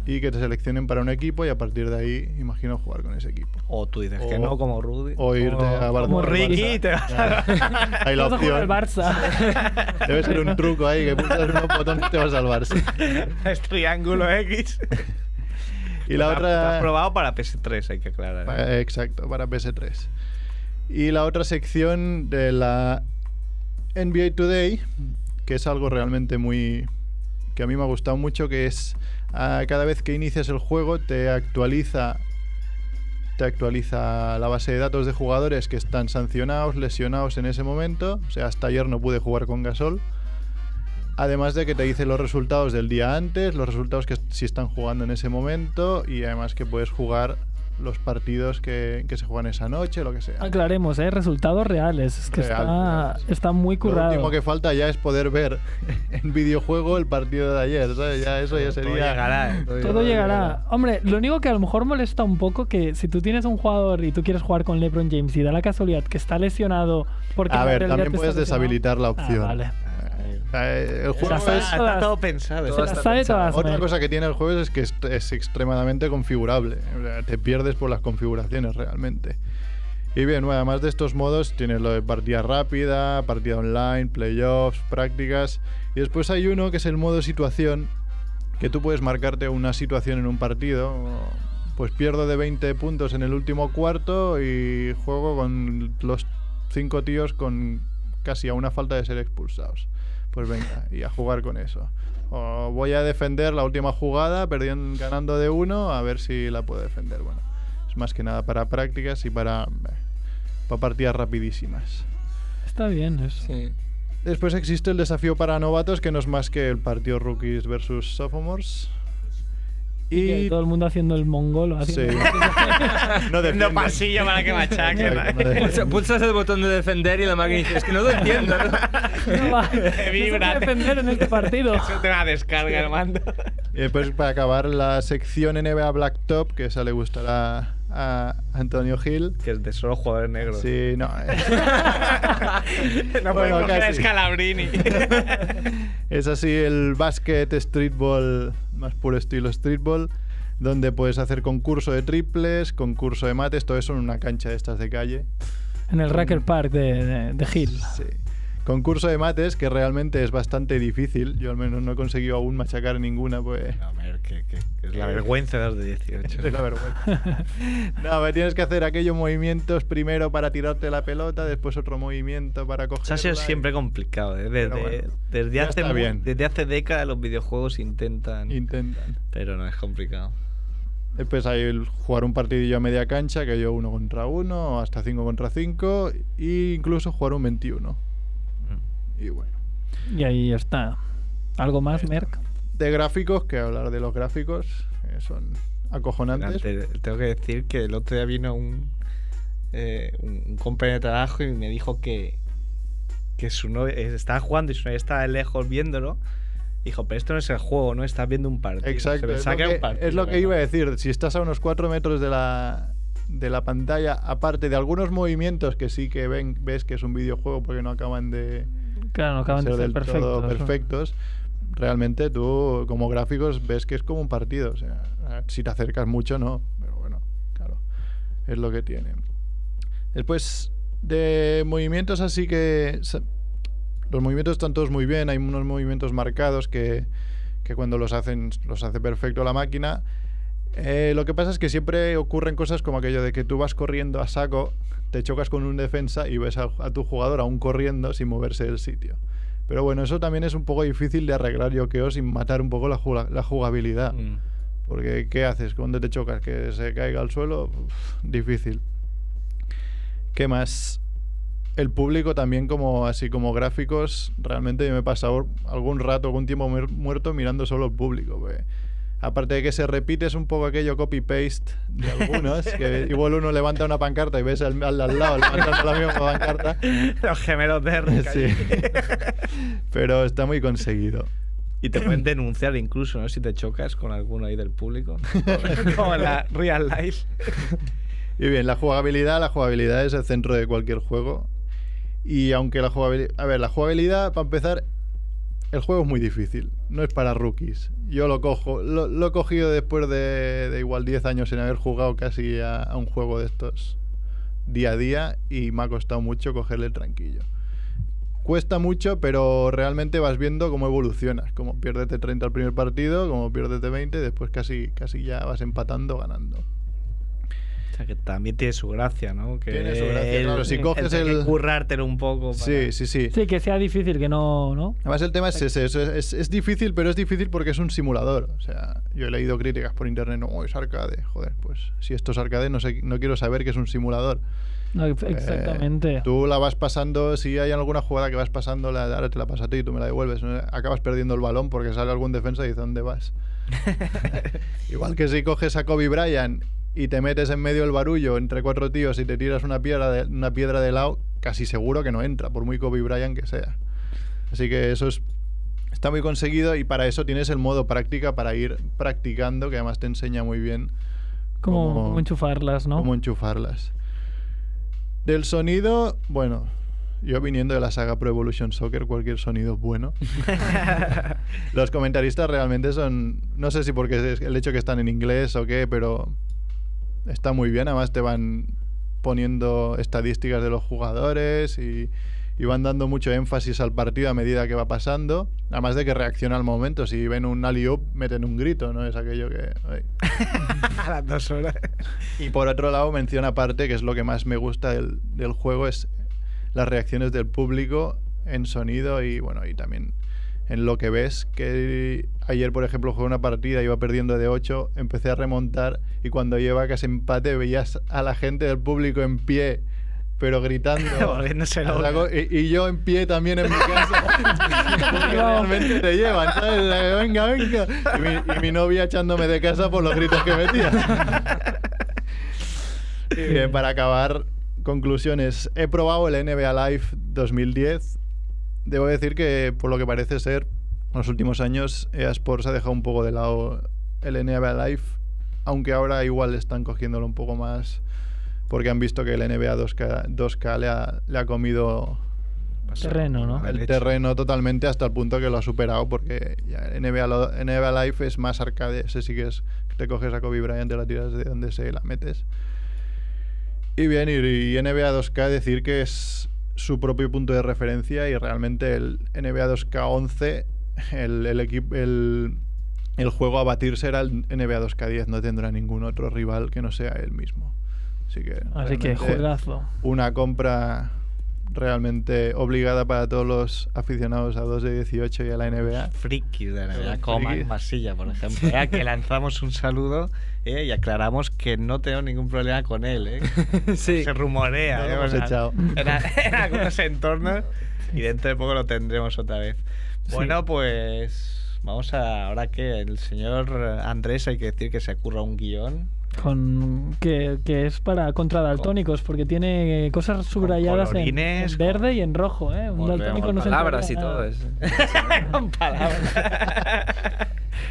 Y que te seleccionen para un equipo y a partir de ahí, imagino jugar con ese equipo. O tú dices O- que no, como Rudy. o irte a Barcelona. como Ricky, Barça. te vas Ya, Hay la a jugar al opción. Barça. Debe ser un truco ahí que pulsas unos botones y te vas al Barça. es triángulo X. Y la Lo has- otra. probado para PS3, hay que aclarar. ¿eh? Eh, Exacto, para PS3. Y la otra sección de la NBA Today, que es algo realmente muy. que a mí me ha gustado mucho, que es ah, cada vez que inicias el juego te actualiza. Te actualiza la base de datos de jugadores que están sancionados, lesionados en ese momento. O sea, hasta ayer no pude jugar con Gasol. Además de que te dice los resultados del día antes, los resultados que si están jugando en ese momento y además que puedes jugar los partidos que, que se juegan esa noche, lo que sea. Aclaremos, ¿eh? Resultados reales. Es que Real, está, está muy Lo currado. último que falta ya es poder ver en videojuego el partido de ayer, ¿sabes? Ya eso ya sería... Todo llegará, ¿eh? Todo llegará. Hombre, lo único que a lo mejor molesta un poco que si tú tienes un jugador y tú quieres jugar con LeBron James y da la casualidad que está lesionado porque A ver, también puedes deshabilitar la Ah, opción. Eh, El juego es- todas. Está todo pensado. Se está las todo sabe pensado. todas. Otra cosa que tiene el juego es que es, es extremadamente configurable. O sea, te pierdes por las configuraciones realmente. Y bien, bueno, además de estos modos, tienes lo de partida rápida, partida online, playoffs, prácticas. Y después hay uno que es el modo situación, que tú puedes marcarte una situación en un partido. pues pierdo de 20 puntos en el último cuarto y juego con los cinco tíos con casi a una falta de ser expulsados. Pues venga, y a jugar con eso. O voy a defender la última jugada, perdiendo, ganando de uno, a ver si la puedo defender. Bueno, es más que nada para prácticas y para, eh, para partidas rapidísimas. Está bien eso. Sí. Después existe el desafío para novatos, que no es más que el partido rookies versus sophomores. Y todo el mundo haciendo el mongolo. Sí. Haciendo... no defiende. pasillo para que machaquen. Exacto, no Pulsas el botón de defender y la máquina dice, es que no lo entiendo. ¿no?". No va. No se vibra. puede defender en este partido. Eso te va a descarga el mando. Y después, para acabar, la sección NBA Blacktop, que esa le gustará a Antonio Gil. Que es de solo jugadores negros. Sí, no. eh. no Bueno, coger a. Scalabrini. Es así el básquet streetball, más puro estilo streetball, donde puedes hacer concurso de triples, concurso de mates, todo eso en una cancha de estas de calle. En el Racker Park de, de, de Hill. Sí. Concurso de mates que realmente es bastante difícil. Yo al menos no he conseguido aún machacar ninguna, pues... A ver, que, que- que es la vergüenza de los de 18. Es la vergüenza. No, me tienes que hacer aquellos movimientos primero para tirarte la pelota, después otro movimiento para cogerla. Eso sido siempre complicado. ¿eh? Desde, bueno, desde, hace, bien. desde hace décadas los videojuegos intentan. Intentan. pero no es complicado. Después hay el jugar un partidillo a media cancha, que yo uno contra uno, hasta cinco contra cinco, e incluso jugar un 21. Y bueno. Y ahí está. ¿Algo más, Merck? De gráficos, que hablar de los gráficos, que son acojonantes. Te- tengo que decir que el otro día vino un, eh, un, un compañero de trabajo y me dijo que, que su novia eh, estaba jugando y su novia estaba lejos viéndolo. Dijo, pero esto no es el juego, no estás viendo un partido. Exacto, Se es lo, que era que, un partido, es lo que ¿verdad? iba a decir. Si estás a unos 4 metros de la, de la pantalla, aparte de algunos movimientos que sí que ven, ves que es un videojuego porque no acaban de Claro, no acaban de ser del perfectos. todo ¿no? perfectos, realmente tú como gráficos ves que es como un partido. O sea, si te acercas mucho, no. Pero bueno, claro, es lo que tiene. Después de movimientos así que... Los movimientos están todos muy bien, hay unos movimientos marcados que, que cuando los hacen los hace perfecto la máquina. Eh, lo que pasa es que siempre ocurren cosas como aquello de que tú vas corriendo a saco, te chocas con un defensa y ves a, a tu jugador aún corriendo sin moverse del sitio. Pero bueno, eso también es un poco difícil de arreglar, yo creo, sin matar un poco la, la jugabilidad. Mm. Porque, ¿qué haces cuando te chocas? ¿Que se caiga al suelo? Uf, difícil. ¿Qué más? El público también, como así como gráficos, realmente yo me he pasado algún rato, algún tiempo muer- muerto mirando solo el público. Aparte de que se repite, es un poco aquello copy-paste de algunos, que igual uno levanta una pancarta y ves al, al, al lado levantando la misma pancarta. Los gemelos de R. Sí. Pero está muy conseguido. Y te pueden denunciar incluso, ¿no? Si te chocas con alguno ahí del público. Como en la real life. Y bien, la jugabilidad, la jugabilidad es el centro de cualquier juego. Y aunque la jugabilidad... A ver, la jugabilidad, para empezar, el juego es muy difícil. No es para rookies. Yo lo cojo, lo, he cogido después de, igual 10 años sin haber jugado casi a, a un juego de estos día a día y me ha costado mucho cogerle el tranquillo. Cuesta mucho, pero realmente vas viendo cómo evolucionas. Como piérdete 30 al primer partido, como piérdete 20, después casi, casi ya vas empatando, ganando. O sea, que también tiene su gracia, ¿no? Que Tiene su gracia, claro, si coges el- currártelo un poco. para- Sí, sí, sí. Sí, que sea difícil, que no. ¿no? Además el tema es ese, es, es- es difícil, pero es difícil porque es un simulador. O sea, yo he leído críticas por internet, no, es arcade. Joder, pues si esto es arcade no, sé, no quiero saber que es un simulador. No, ex- exactamente. Eh, tú la vas pasando, si hay alguna jugada que vas pasando, la, ahora te la paso a ti y tú me la devuelves. ¿no? Acabas perdiendo el balón porque sale algún defensa y dice, ¿dónde vas? Igual que si coges a Kobe Bryant y te metes en medio del barullo entre cuatro tíos y te tiras una piedra de, una piedra de lado, casi seguro que no entra, por muy Kobe Bryant que sea. Así que eso es, está muy conseguido y para eso tienes el modo práctica para ir practicando, que además te enseña muy bien Como, cómo- como enchufarlas, ¿no? cómo enchufarlas. Del sonido, bueno, yo viniendo de la saga Pro Evolution Soccer, cualquier sonido es bueno. Los comentaristas realmente son, no sé si porque es el hecho que están en inglés o qué, pero está muy bien. Además te van poniendo estadísticas de los jugadores y, y van dando mucho énfasis al partido a medida que va pasando. Además de que reacciona al momento. Si ven un alley-oop, meten un grito, ¿no? Es aquello que... A las dos horas. Y por otro lado, menciona aparte, que es lo que más me gusta del, del juego, es las reacciones del público en sonido y bueno, y también en lo que ves. Que ayer, por ejemplo, jugué una partida, iba perdiendo de 8, empecé a remontar y cuando lleva casi empate veías a la gente del público en pie. Pero gritando. Volviéndose saco, y, y yo en pie también en mi casa. Porque realmente te llevan, ¿sabes? La- Venga, venga. Y mi, y mi novia echándome de casa por los gritos que metía. Y bien, para acabar, conclusiones. He probado el NBA Live 2010. Debo decir que, por lo que parece ser, en los últimos años EA Sports ha dejado un poco de lado el NBA Live, aunque ahora igual están cogiéndolo un poco más porque han visto que el NBA 2K, 2K le, ha, le ha comido Terreno, ¿no? el terreno totalmente hasta el punto que lo ha superado porque ya el NBA, lo- NBA Live es más arcade, ese sí que es te coges a Kobe Bryant, te la tiras de donde se la metes. Y bien, y, y NBA 2K decir que es su propio punto de referencia y realmente el NBA 2K 11, el, el, equipo, el, el juego a batir será el NBA 2K 10, no tendrá ningún otro rival que no sea él mismo. Así que, Así que juegazo. una compra realmente obligada para todos los aficionados a 2 de 18 y a la NBA. Frikis de la NBA, como. Masilla, por ejemplo. ¿eh? A que lanzamos un saludo ¿eh? y aclaramos que no tengo ningún problema con él. ¿eh? Sí. Se rumorea. No ¿eh? hemos O sea, echado. En, a- en algunos entornos y dentro de poco lo tendremos otra vez. Bueno, pues vamos a. Ahora que el señor Andrés hay que decir que se curra un guion. Con, que, que es para contra daltónicos, porque tiene cosas subrayadas en, en verde y en rojo. ¿eh? Un daltónico no se Palabras y todo eso. con palabras.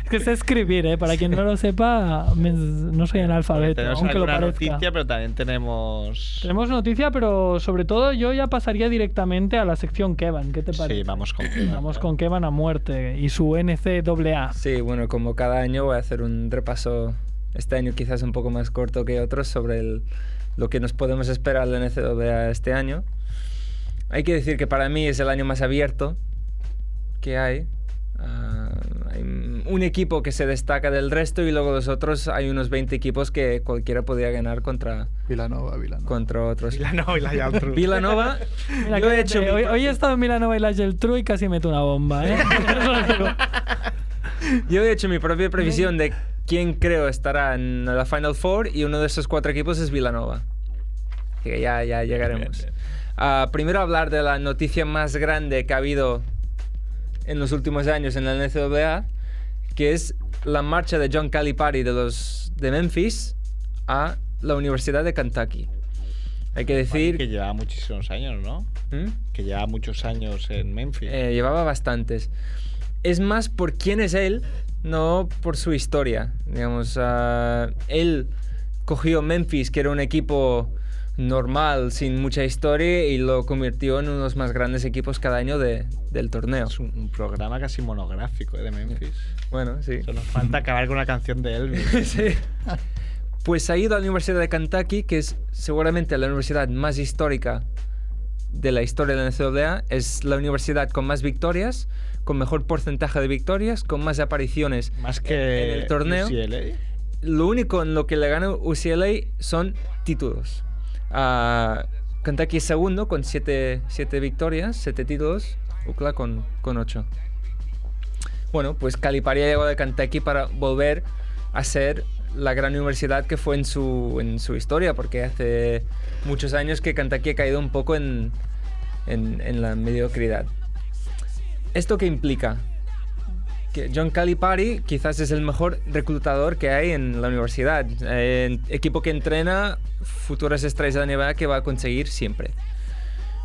Es que sé escribir, ¿eh? Para quien no lo sepa, me- no soy analfabeto, tenemos aunque lo parezca. noticia, pero también tenemos. Tenemos noticia, pero sobre todo yo ya pasaría directamente a la sección Kevan. ¿Qué te parece? Sí, vamos con. Vamos con Kevan a muerte y su NCAA. Sí, bueno, como cada año voy a hacer un repaso, este año quizás un poco más corto que otros, sobre el- lo que nos podemos esperar de la NCAA este año. Hay que decir que para mí es el año más abierto que hay. Ah, hay un equipo que se destaca del resto y luego los otros hay unos 20 equipos que cualquiera podría ganar contra, Vilanova, Vilanova. contra otros. Villanova y la Geltrú. Villanova, Mira, yo he hecho hoy, hoy he estado en Milanova y la Geltrú y casi meto una bomba, ¿eh? Yo he hecho mi propia previsión de quién creo estará en la Final Four y uno de esos cuatro equipos es Villanova. Así que ya, ya llegaremos. Bien, bien. Ah, primero hablar de la noticia más grande que ha habido en los últimos años en la NCAA, que es la marcha de John Calipari de los de Memphis a la Universidad de Kentucky. Hay que decir que lleva muchísimos años, ¿no? ¿Mm? Que lleva muchos años en Memphis. Eh, llevaba bastantes. Es más por quién es él, no por su historia. Digamos, ah, él cogió Memphis, que era un equipo normal, sin mucha historia, y lo convirtió en uno de los más grandes equipos cada año de- del torneo. Es un, un programa casi monográfico ¿eh? de Memphis. Bueno, sí. Solo nos falta acabar con una canción de Elvis. Sí. Pues ha ido a la Universidad de Kentucky, que es seguramente la universidad más histórica de la historia de la NCAA. Es la universidad con más victorias, con mejor porcentaje de victorias, con más apariciones Más que en el torneo. UCLA. Lo único en lo que le gana UCLA son títulos. Ah, Kentucky es segundo con siete, siete victorias, siete títulos. UCLA con, con ocho. Bueno, pues Calipari llegó de Kentucky para volver a ser la gran universidad que fue en su, en su historia, porque hace muchos años que Kentucky ha caído un poco en, en, la mediocridad. ¿Esto qué implica? que John Calipari quizás es el mejor reclutador que hay en la universidad. Equipo que entrena futuras estrellas de NBA que va a conseguir siempre.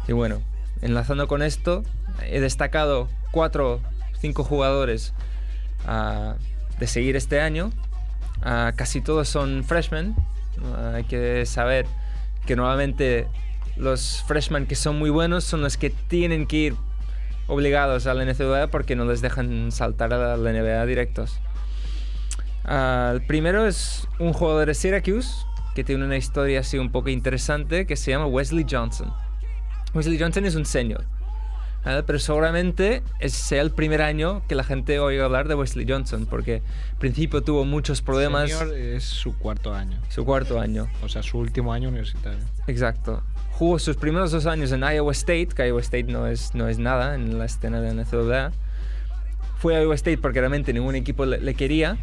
Y bueno, enlazando con esto, he destacado cuatro, cinco jugadores ah, de seguir este año. Ah, casi todos son freshmen. Ah, hay que saber que normalmente los freshmen que son muy buenos son los que tienen que ir obligados a la NCAA porque no les dejan saltar a la NBA directos. El primero es un jugador de Syracuse que tiene una historia así un poco interesante que se llama Wesley Johnson. Wesley Johnson es un senior. Pero seguramente es- sea el primer año que la gente oiga hablar de Wesley Johnson, porque al principio tuvo muchos problemas. Senior es su cuarto año. Su cuarto año. O sea, su último año universitario. Exacto. Jugó sus primeros dos años en Iowa State, que Iowa State no es, no es nada en la escena de la NCAA. Fue a Iowa State porque realmente ningún equipo le, le quería.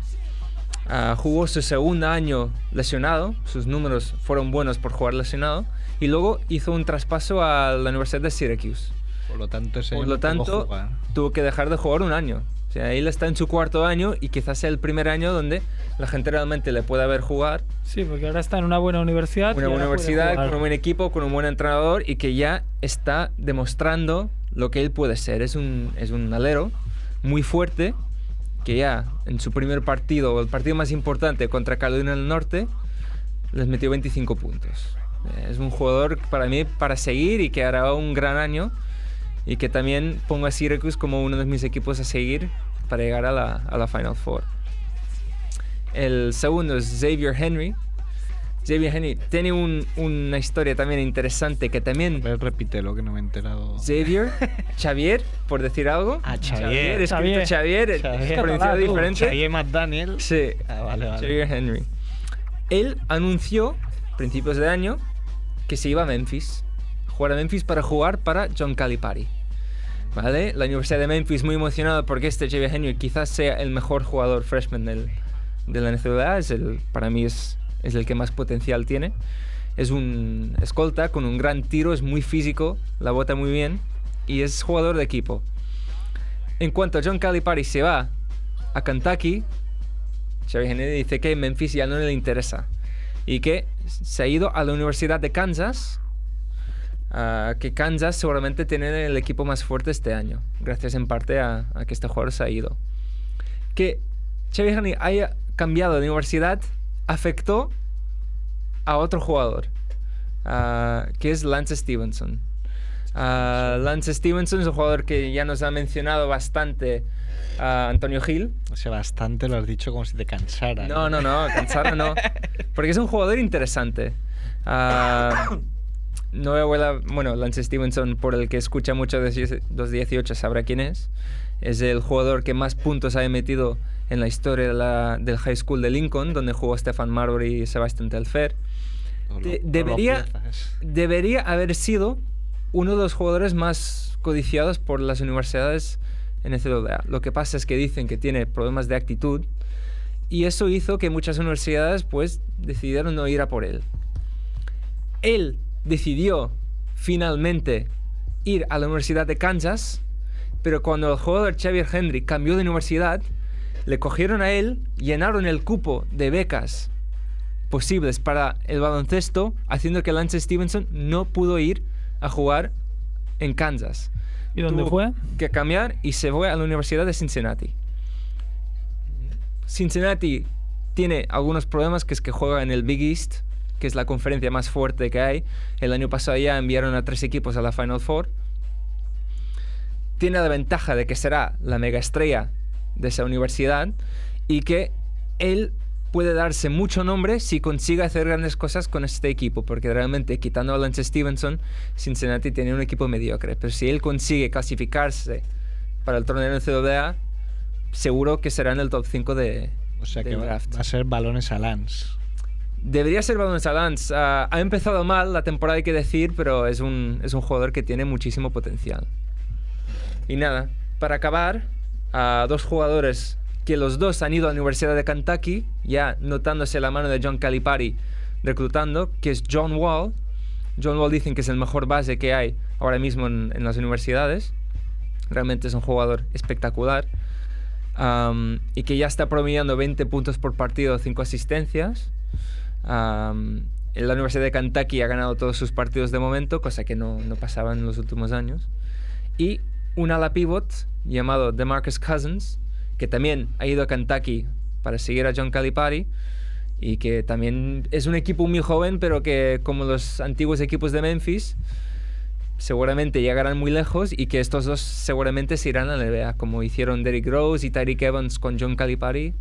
Ah, jugó su segundo año lesionado, sus números fueron buenos por jugar lesionado. Y luego hizo un traspaso a la Universidad de Syracuse. Por lo tanto, ese Por lo tanto, tuvo que dejar de jugar un año. O sea, él está en su cuarto año y quizás sea el primer año donde la gente realmente le pueda ver jugar. Sí, porque ahora está en una buena universidad. Una buena universidad, con un buen equipo, con un buen entrenador y que ya está demostrando lo que él puede ser. Es un, es un alero muy fuerte que ya en su primer partido, el partido más importante contra Carolina del Norte, les metió 25 puntos. Es un jugador para mí para seguir y que hará un gran año y que también pongo a Syracuse como uno de mis equipos a seguir para llegar a la, a la Final Four. El segundo es Xavier Henry. Xavier Henry tiene un- una historia también interesante que también... repite lo que no me he enterado. Xavier, Xavier, por decir algo. Ah, Xavier. escrito Xavier, Xavier. pronunciado Tú, diferente. Xavier McDaniel. Sí. Ah, vale, vale. Xavier Henry. Él anunció, principios de año, que se iba a Memphis. Jugar a Memphis para jugar para John Calipari. ¿Vale? La Universidad de Memphis muy emocionada porque este Xavier Henry quizás sea el mejor jugador freshman del, de la NCAA. Es el, para mí es, es el que más potencial tiene. Es un escolta con un gran tiro, es muy físico, la bota muy bien y es jugador de equipo. En cuanto a John Calipari se va a Kentucky, Xavier Henry dice que Memphis ya no le interesa y que se ha ido a la Universidad de Kansas, ah, que Kansas seguramente tiene el equipo más fuerte este año, gracias en parte a, a que este jugador se ha ido. Que Henry haya cambiado de universidad afectó a otro jugador, ah, que es Lance Stevenson. Ah, Lance Stevenson es un jugador que ya nos ha mencionado bastante a Antonio Gil. O sea, bastante lo has dicho como si te cansara. No, no, no, cansarme no. Porque es un jugador interesante. Ah, no voy a hablar- bueno, Lance Stevenson, por el que escucha mucho de 218, sabrá quién es. Es el jugador que más puntos ha metido en la historia de la- del High School de Lincoln, donde jugó Stefan Marbury y Sebastian Telfair. De- debería, debería haber sido uno de los jugadores más codiciados por las universidades en NCAA. Lo que pasa es que dicen que tiene problemas de actitud y eso hizo que muchas universidades pues decidieron no ir a por él. Él decidió finalmente ir a la Universidad de Kansas, pero cuando el jugador Xavier Henry cambió de universidad, le cogieron a él, llenaron el cupo de becas posibles para el baloncesto, haciendo que Lance Stevenson no pudo ir a jugar en Kansas. ¿Y dónde Tuvo fue? Que cambiar y se fue a la Universidad de Cincinnati. Cincinnati tiene algunos problemas, que es que juega en el Big East, que es la conferencia más fuerte que hay. El año pasado ya enviaron a tres equipos a la Final Four. Tiene la ventaja de que será la mega estrella de esa universidad y que él puede darse mucho nombre si consigue hacer grandes cosas con este equipo, porque realmente quitando a Lance Stevenson, Cincinnati tiene un equipo mediocre, pero si él consigue clasificarse para el torneo de NCAA, seguro que será en el top 5 de, O sea que del va, draft. va a ser balones a Lance. Debería ser Balón Lance. Ah, ha empezado mal la temporada, hay que decir, pero es un, es un jugador que tiene muchísimo potencial. Y nada, para acabar, a dos jugadores que los dos han ido a la Universidad de Kentucky, ya notándose la mano de John Calipari reclutando, que es John Wall. John Wall dicen que es el mejor base que hay ahora mismo en, las universidades. Realmente es un jugador espectacular. Y que ya está promediando 20 puntos por partido, 5 asistencias. En la Universidad de Kentucky ha ganado todos sus partidos de momento, cosa que no, no pasaba en los últimos años. Y un ala pivot llamado DeMarcus Cousins, que también ha ido a Kentucky para seguir a John Calipari y que también es un equipo muy joven, pero que como los antiguos equipos de Memphis, seguramente llegarán muy lejos y que estos dos seguramente se irán a la NBA, como hicieron Derrick Rose y Tyreek Evans con John Calipari.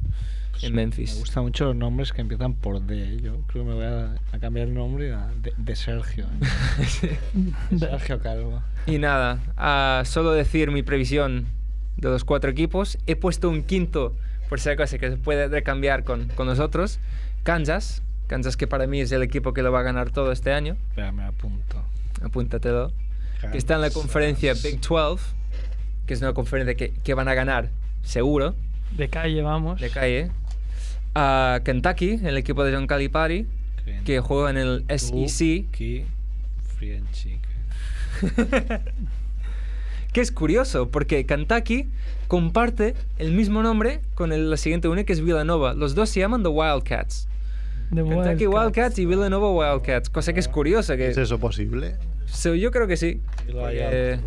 En Me Memphis. gustan mucho los nombres que empiezan por D. Yo creo que me voy a, a cambiar el nombre a de, de Sergio. ¿eh? De Sergio Calvo. Y nada, solo decir mi previsión de los cuatro equipos. He puesto un quinto, por si acaso, que se puede recambiar con, con nosotros. Kansas. Kansas que para mí es el equipo que lo va a ganar todo este año. Espera, me apunto. Apúntatelo. Que está en la conferencia Big 12, que es una conferencia que, que van a ganar seguro, De calle, vamos. de calle. A Kentucky, el equipo de John Calipari, que juega en el SEC. Que es curioso, porque Kentucky comparte el mismo nombre con el- la siguiente une, que es Villanova. Los dos se llaman The Wildcats. De Kentucky Wildcats y Villanova Wildcats. Cosa que es curiosa. Que, ¿Es eso posible? So, yo creo que sí. lo haya- Eh,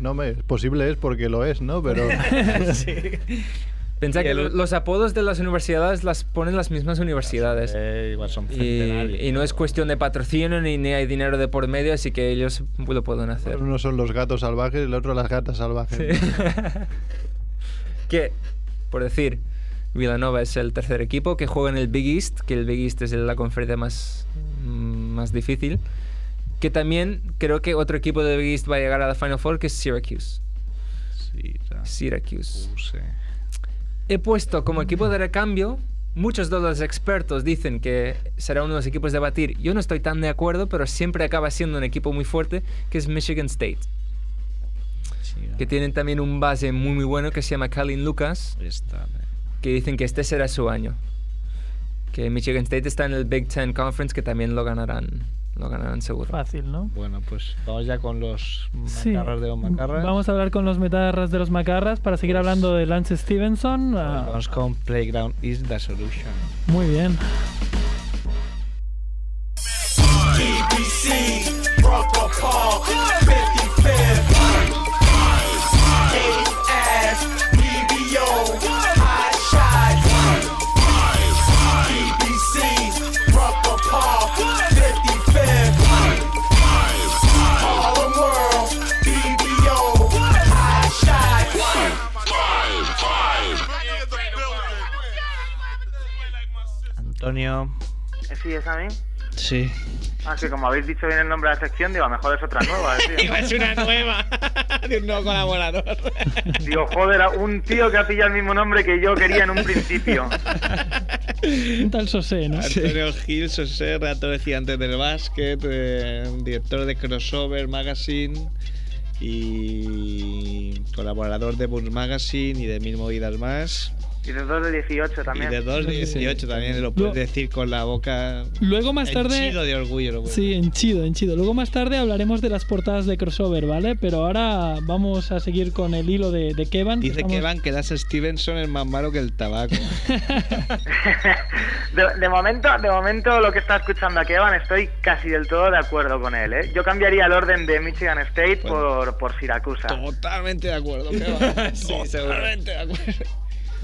No me posible es porque lo es, ¿no? Pero Pensá que el- los apodos de las universidades las ponen las mismas universidades. Eh, igual son Y, y no es cuestión de patrocinio ni, ni hay dinero de por medio, así que ellos lo pueden hacer. uno son los gatos salvajes y el otro las gatas salvajes. Sí. que, por decir, Villanova es el tercer equipo que juega en el Big East, que el Big East es la conferencia más, mm, más difícil. Que también creo que otro equipo del Big East va a llegar a la Final Four, que es Syracuse. Sí, ya. Syracuse. He puesto como equipo de recambio. Muchos de los expertos dicen que será uno de los equipos de batir. Yo no estoy tan de acuerdo, pero siempre acaba siendo un equipo muy fuerte, que es Michigan State. Sí. Que tienen también un base muy muy bueno que se llama Kalin Lucas, Está, que dicen que este será su año. Que Michigan State está en el Big Ten Conference, que también lo ganarán, lo ganarán seguro. Fácil, ¿no? Bueno, pues vamos ya con los Sí. macarras de los macarras. Vamos a hablar con los metarras de los macarras para seguir hablando de Lance Stevenson. Ah, Vamos con Playground is the solution. muy bien. ¿Sí es a mí? Sí. Ah, que como habéis dicho bien el nombre de la sección, digo, a lo mejor es otra nueva, tío. es una nueva de un nuevo colaborador. Digo, joder, un tío que ha pillado el mismo nombre que yo quería en un principio. Un tal Sosé, ¿no? Antonio Gil, Sosé, relator de Gigantes del Básquet, eh, director de Crossover Magazine y colaborador de Bulls Magazine y de Mil Movidas Más. Y de 2 de 18 también. Y de 2 de 18 también, lo puedes decir con la boca Luego más tarde. henchido de orgullo. Lo puedes Sí, en chido, en chido. Luego más tarde hablaremos de las portadas de crossover, ¿vale? Pero ahora vamos a seguir con el hilo de, de Kevan. que Dice estamos- que Van que Das Stevenson es más malo que el tabaco. De, de momento, de momento lo que está escuchando a Kevan estoy casi del todo de acuerdo con él, ¿eh? Yo cambiaría el orden de Michigan State Bueno. por, por Siracusa. Totalmente de acuerdo, Kevan. Sí, seguro. Totalmente de acuerdo.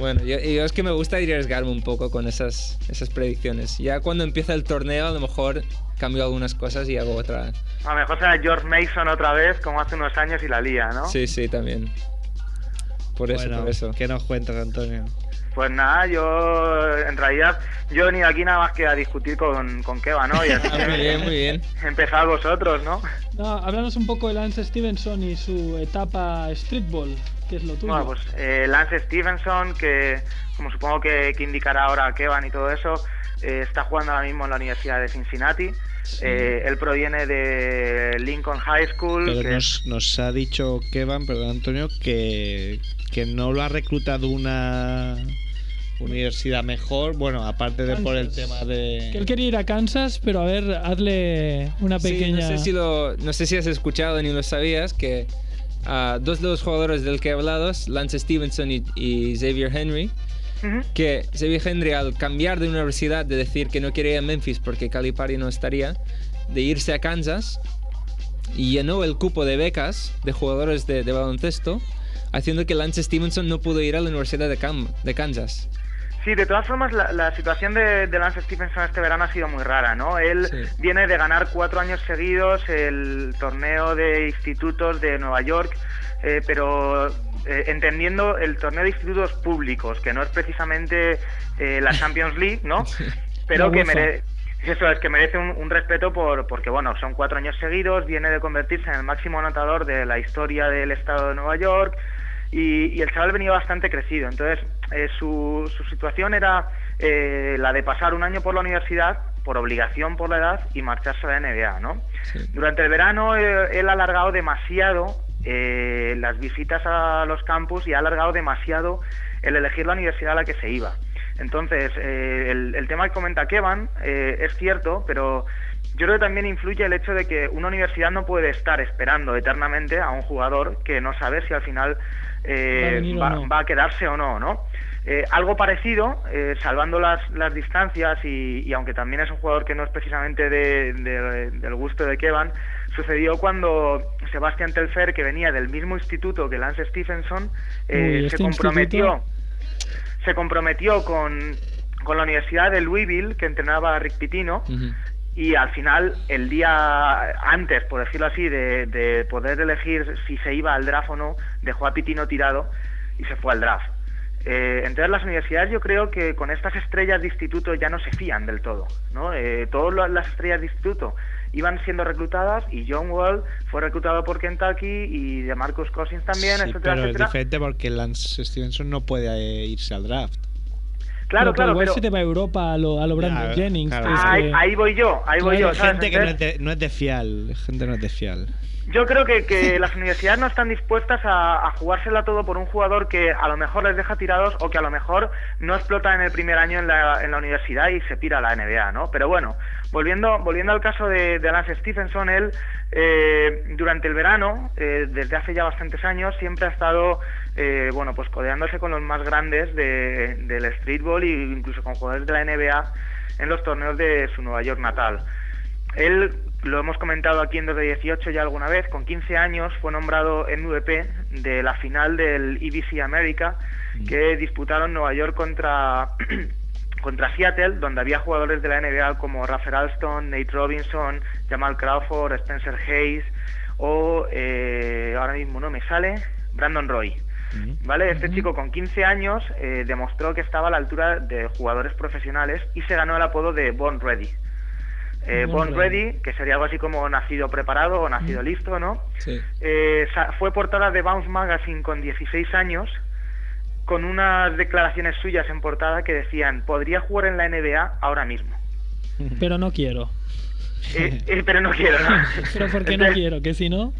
Bueno, yo, yo es que me gusta arriesgarme un poco con esas, esas predicciones. Ya cuando empieza el torneo, a lo mejor cambio algunas cosas y hago otra. A lo mejor será George Mason otra vez, como hace unos años y la lía, ¿no? Sí, sí, también. Por eso, bueno, por eso. ¿qué nos cuentas, Antonio? Pues nada, yo en realidad yo he venido aquí nada más que a discutir con, con Kevan, ¿no? Y así Ah, muy bien, muy bien. Empezad vosotros, ¿no? No, háblanos un poco de Lance Stevenson y su etapa streetball, que es lo tuyo. Bueno, pues eh, Lance Stevenson, que como supongo que, que indicará ahora Kevan y todo eso, eh, está jugando ahora mismo en la Universidad de Cincinnati. Eh, él proviene de Lincoln High School. Pero que- nos, nos ha dicho Kevan, perdón Antonio, que, que no lo ha reclutado una universidad mejor. Bueno, aparte de por el tema de. Que él quería ir a Kansas, pero a ver, hazle una Sí, pequeña. no, sé si lo, no sé si has escuchado ni lo sabías, que ah, dos de los jugadores del que he hablado, Lance Stevenson y, y Xavier Henry, que Xavier Henry al cambiar de universidad, de decir que no quería ir a Memphis porque Calipari no estaría, de irse a Kansas, y llenó el cupo de becas de jugadores de, de baloncesto, haciendo que Lance Stevenson no pudo ir a la Universidad de, Cam- de Kansas. Sí, de todas formas, la, la situación de, de Lance Stevenson este verano ha sido muy rara, ¿no? Él Sí. viene de ganar cuatro años seguidos el torneo de institutos de Nueva York, eh, pero eh, entendiendo el torneo de institutos públicos, que no es precisamente eh, la Champions League, ¿no? Pero que merece... Eso es que merece un, un respeto por porque bueno son cuatro años seguidos viene de convertirse en el máximo anotador de la historia del estado de Nueva York y, y el chaval venía bastante crecido entonces eh, su, su situación era eh, la de pasar un año por la universidad por obligación por la edad y marcharse a la NBA no durante el verano eh, él ha alargado demasiado las visitas a los campus y ha alargado demasiado el elegir la universidad a la que se iba. Entonces, el, el tema que comenta Kevan eh, es cierto, pero yo creo que también influye el hecho de que una universidad no puede estar esperando eternamente a un jugador que no sabe si al final eh, Va a venir o va, no. va a quedarse o no, ¿no? Eh, algo parecido, eh, salvando las, las distancias y, y aunque también es un jugador que no es precisamente de- de- del gusto de Kevan, sucedió cuando Sebastián Telfer, que venía del mismo instituto que Lance Stephenson, eh, Uy, se este comprometió se comprometió con, con la Universidad de Louisville, que entrenaba a Rick Pitino, y al final, el día antes, por decirlo así, de, de poder elegir si se iba al draft o no, dejó a Pitino tirado y se fue al draft. Eh, entonces las universidades yo creo que con estas estrellas de instituto ya no se fían del todo, ¿no? Eh, todas las estrellas de instituto iban siendo reclutadas y John Wall fue reclutado por Kentucky y de Marcus Cousins también, Sí, etcétera, pero es etcétera. diferente porque Lance Stevenson no puede eh, irse al draft. Claro, claro, pero se te va a Europa a lo, a lo Brandon Ya, Jennings. claro. que es ahí, que- ahí voy yo, ahí voy yo. ¿sabes? Gente que no es, de, no es de fial. Gente no es de fial. Yo creo que, que las universidades no están dispuestas a, a jugársela todo por un jugador que a lo mejor les deja tirados o que a lo mejor no explota en el primer año en la, en la universidad y se pira a la NBA, ¿no? Pero bueno, volviendo, volviendo al caso de, de Lance Stephenson, él eh, durante el verano, eh, desde hace ya bastantes años, siempre ha estado, eh, bueno, pues codeándose con los más grandes de- del streetball e incluso con jugadores de la NBA en los torneos de su Nueva York natal. Él, lo hemos comentado aquí en 2 de 18 ya alguna vez, con 15 años fue nombrado MVP de la final del EBC América que disputaron Nueva York contra, contra Seattle, donde había jugadores de la NBA como Rafael Alston, Nate Robinson, Jamal Crawford, Spencer Hayes o, eh, ahora mismo no me sale, Brandon Roy. ¿Vale? Este chico con 15 años eh, demostró que estaba a la altura de jugadores profesionales y se ganó el apodo de Born Ready. Eh, Born Ready, que sería algo así como nacido preparado o nacido listo, ¿no? Sí. Eh, fue portada de Bounce Magazine con 16 años, con unas declaraciones suyas en portada que decían, podría jugar en la NBA ahora mismo. Pero no quiero. Eh, eh, pero no quiero, ¿no? Pero ¿por qué no Entonces, quiero? Que si no...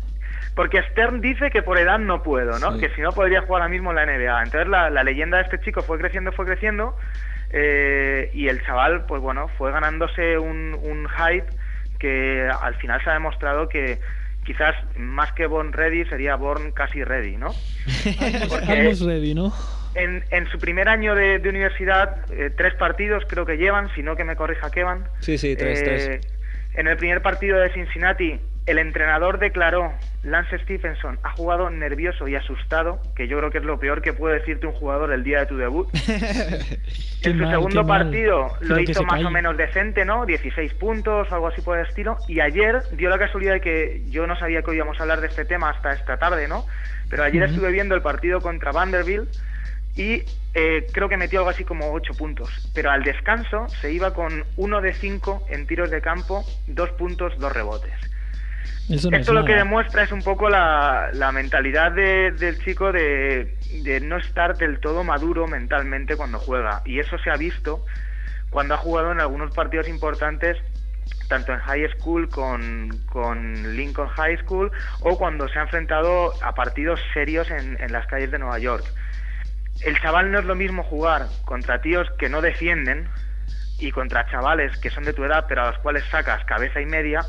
Porque Stern dice que por edad no puedo, ¿no? Sí. Que si no podría jugar ahora mismo en la NBA. Entonces la, la leyenda de este chico fue creciendo, fue creciendo. eh, y el chaval, pues bueno, fue ganándose un, un hype que al final se ha demostrado que quizás más que Born Ready sería Born casi Ready, ¿no? Almost ready, ¿no? En, en su primer año de, de universidad, eh, tres partidos creo que llevan, si no que me corrija Kevan. Sí, sí, tres, Eh, tres. En el primer partido de Cincinnati, el entrenador declaró, Lance Stephenson ha jugado nervioso y asustado, que yo creo que es lo peor que puede decirte un jugador el día de tu debut. En su mal, segundo mal. partido lo hizo más o menos decente, ¿no? 16 puntos, algo así por el estilo. Y ayer dio la casualidad de que yo no sabía que hoy íbamos a hablar de este tema hasta esta tarde, ¿no? Pero ayer estuve viendo el partido contra Vanderbilt y eh, creo que metió algo así como 8 puntos. Pero al descanso se iba con 1 de 5 en tiros de campo, 2 puntos, 2 rebotes. Eso no Esto es lo que demuestra es un poco la, la mentalidad de- del chico de, de no estar del todo maduro mentalmente cuando juega. Y eso se ha visto cuando ha jugado en algunos partidos importantes, tanto en high school con, con Lincoln High School o cuando se ha enfrentado a partidos serios en, en las calles de Nueva York. El chaval no es lo mismo jugar contra tíos que no defienden y contra chavales que son de tu edad pero a los cuales sacas cabeza y media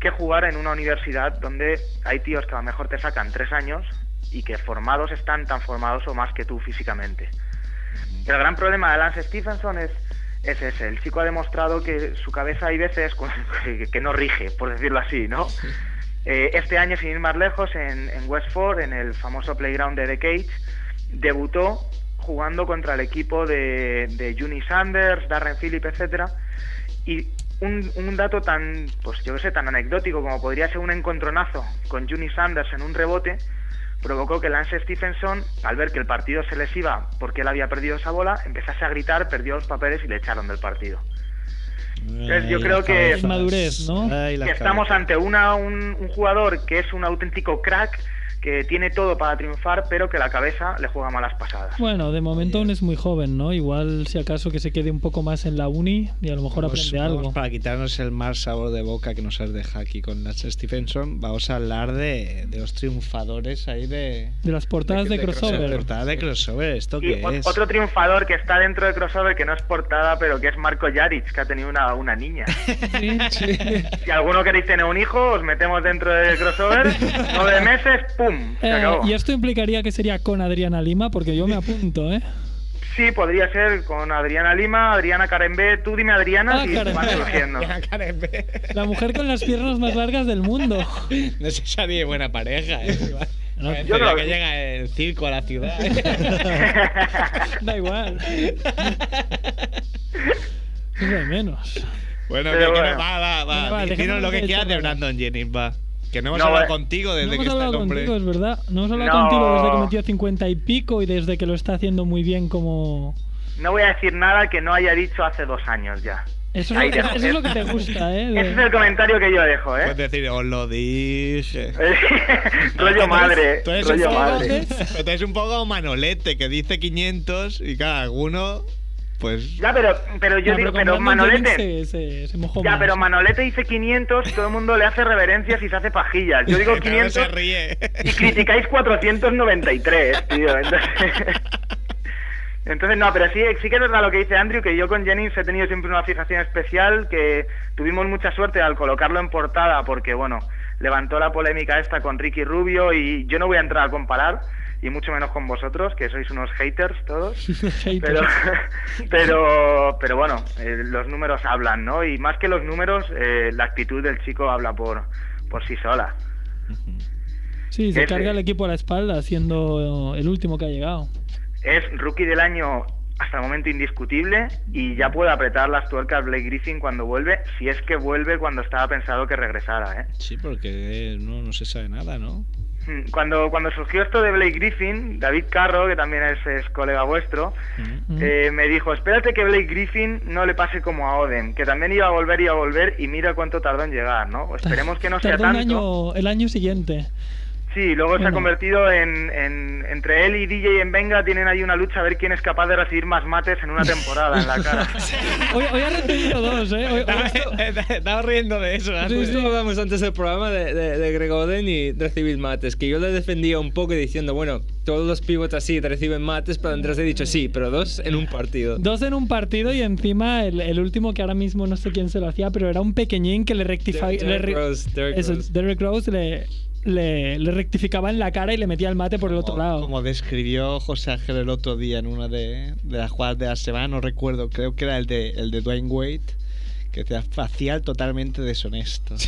que jugar en una universidad donde hay tíos que a lo mejor te sacan tres años y que formados están tan formados o más que tú físicamente. El gran problema de Lance Stephenson es, es ese. El chico ha demostrado que su cabeza hay veces que, que no rige, por decirlo así, ¿no? Eh, este año, sin ir más lejos, en, en Westford, en el famoso playground de The Cage, debutó jugando contra el equipo de, de Juni Sanders, Darren Phillip, etcétera, y un, un dato tan, pues yo qué sé, tan anecdótico como podría ser un encontronazo con Juni Sanders en un rebote, provocó que Lance Stephenson, al ver que el partido se les iba porque él había perdido esa bola, empezase a gritar, perdió los papeles y le echaron del partido. Entonces, yo creo que- que estamos ante una, un, un jugador que es un auténtico crack, que tiene todo para triunfar, pero que la cabeza le juega malas pasadas. Bueno, de momento aún es muy joven, ¿no? Igual si acaso que se quede un poco más en la uni y a lo mejor Vamos- aprende vamos algo. Para quitarnos el mal sabor de boca que nos has dejado aquí con Lance Stephenson, vamos a hablar de, de los triunfadores ahí de. De las portadas de, crossover. portada de crossover, ¿esto Y qué o- es? otro triunfador que está dentro de crossover que no es portada, pero que es Marco Jaric, que ha tenido una, una niña. Sí, sí. Si alguno queréis tener un hijo, os metemos dentro del crossover, nueve meses, ¡pum! Se Eh, acabó. y esto implicaría que sería con Adriana Lima, porque yo me apunto, ¿eh? Sí, podría ser con Adriana Lima, Adriana Carembé. Tú dime Adriana Ah, y Karen van B. surgiendo. La mujer con las piernas más largas del mundo. No sé si haría buena pareja, ¿eh? No, yo creo que llega el circo a la ciudad. Da igual. Es de menos. bueno, que, bueno. no, va, va, va. Dinos lo que quieras de. Brandon Jennings, va. Que no hemos No, hablado eh. contigo desde no que está el hablado hombre. contigo, es verdad. No hemos hablado No. contigo desde que metió 50 y pico y desde que lo está haciendo muy bien como... No voy a decir nada que no haya dicho hace dos años ya. Eso es, que- dejo. eso es lo que te gusta, ¿eh? De- Ese es el comentario que yo dejo, ¿eh? Puedes decir, os lo dije. rollo madre, Tú eres, un rollo poco, madre. tú eres un poco manolete que dice 500 y cada alguno, pues. Ya, pero, pero yo No, digo, pero Brandon Manolete... Se, se, se mojó Ya, más. pero Manolete dice 500 y todo el mundo le hace reverencias y se hace pajillas. Yo digo Cada uno 500 se ríe. y criticáis 493, tío. Entonces, entonces, no, pero sí, sí que es verdad lo que dice Andrew, que yo con Jennings he tenido siempre una fijación especial, que tuvimos mucha suerte al colocarlo en portada, porque, bueno, levantó la polémica esta con Ricky Rubio y yo no voy a entrar a comparar, y mucho menos con vosotros, que sois unos haters todos. Haters. Pero, pero, pero bueno, eh, los números hablan, ¿no? Y más que los números, eh, la actitud del chico habla por, por sí sola. Sí, se carga el equipo a la espalda siendo el último que ha llegado. Es rookie del año hasta el momento indiscutible y ya puede apretar las tuercas Blake Griffin cuando vuelve, si es que vuelve cuando estaba pensado que regresara, ¿eh? Sí, porque eh, no, no se sabe nada, ¿no? Mm, Cuando, cuando surgió esto de Blake Griffin, David Carro, que también es, es colega vuestro, Mm. eh, me dijo, espérate que Blake Griffin no le pase como a Oden, que también iba a volver, iba a volver, y mira cuánto tardó en llegar, ¿no? Esperemos que no sea tanto. año, el año siguiente. Sí, luego se ha convertido en, en- Entre él y DJ en Venga tienen ahí una lucha a ver quién es capaz de recibir más mates en una temporada en la cara. Hoy, hoy ha recibido dos, ¿eh? Hoy- hoy- Estaba riendo de eso. Sí, Justo hablamos antes del programa de, de, de Greg Oden y recibir mates, que yo le defendía un poco diciendo, bueno, todos los pivots así te reciben mates, pero Andrés he dicho sí, pero dos en un partido. Dos en un partido y encima el, el último que ahora mismo no sé quién se lo hacía, pero era un pequeñín que le rectificaba. Derrick Rose, Derrick Rose. Derrick Rose le, le, le rectificaba en la cara y le metía el mate por el otro lado. Como describió José Ángel el otro día en una de, de las jugadas de la semana, no recuerdo, creo que era el de, el de Dwayne Wade, que decía facial totalmente deshonesto.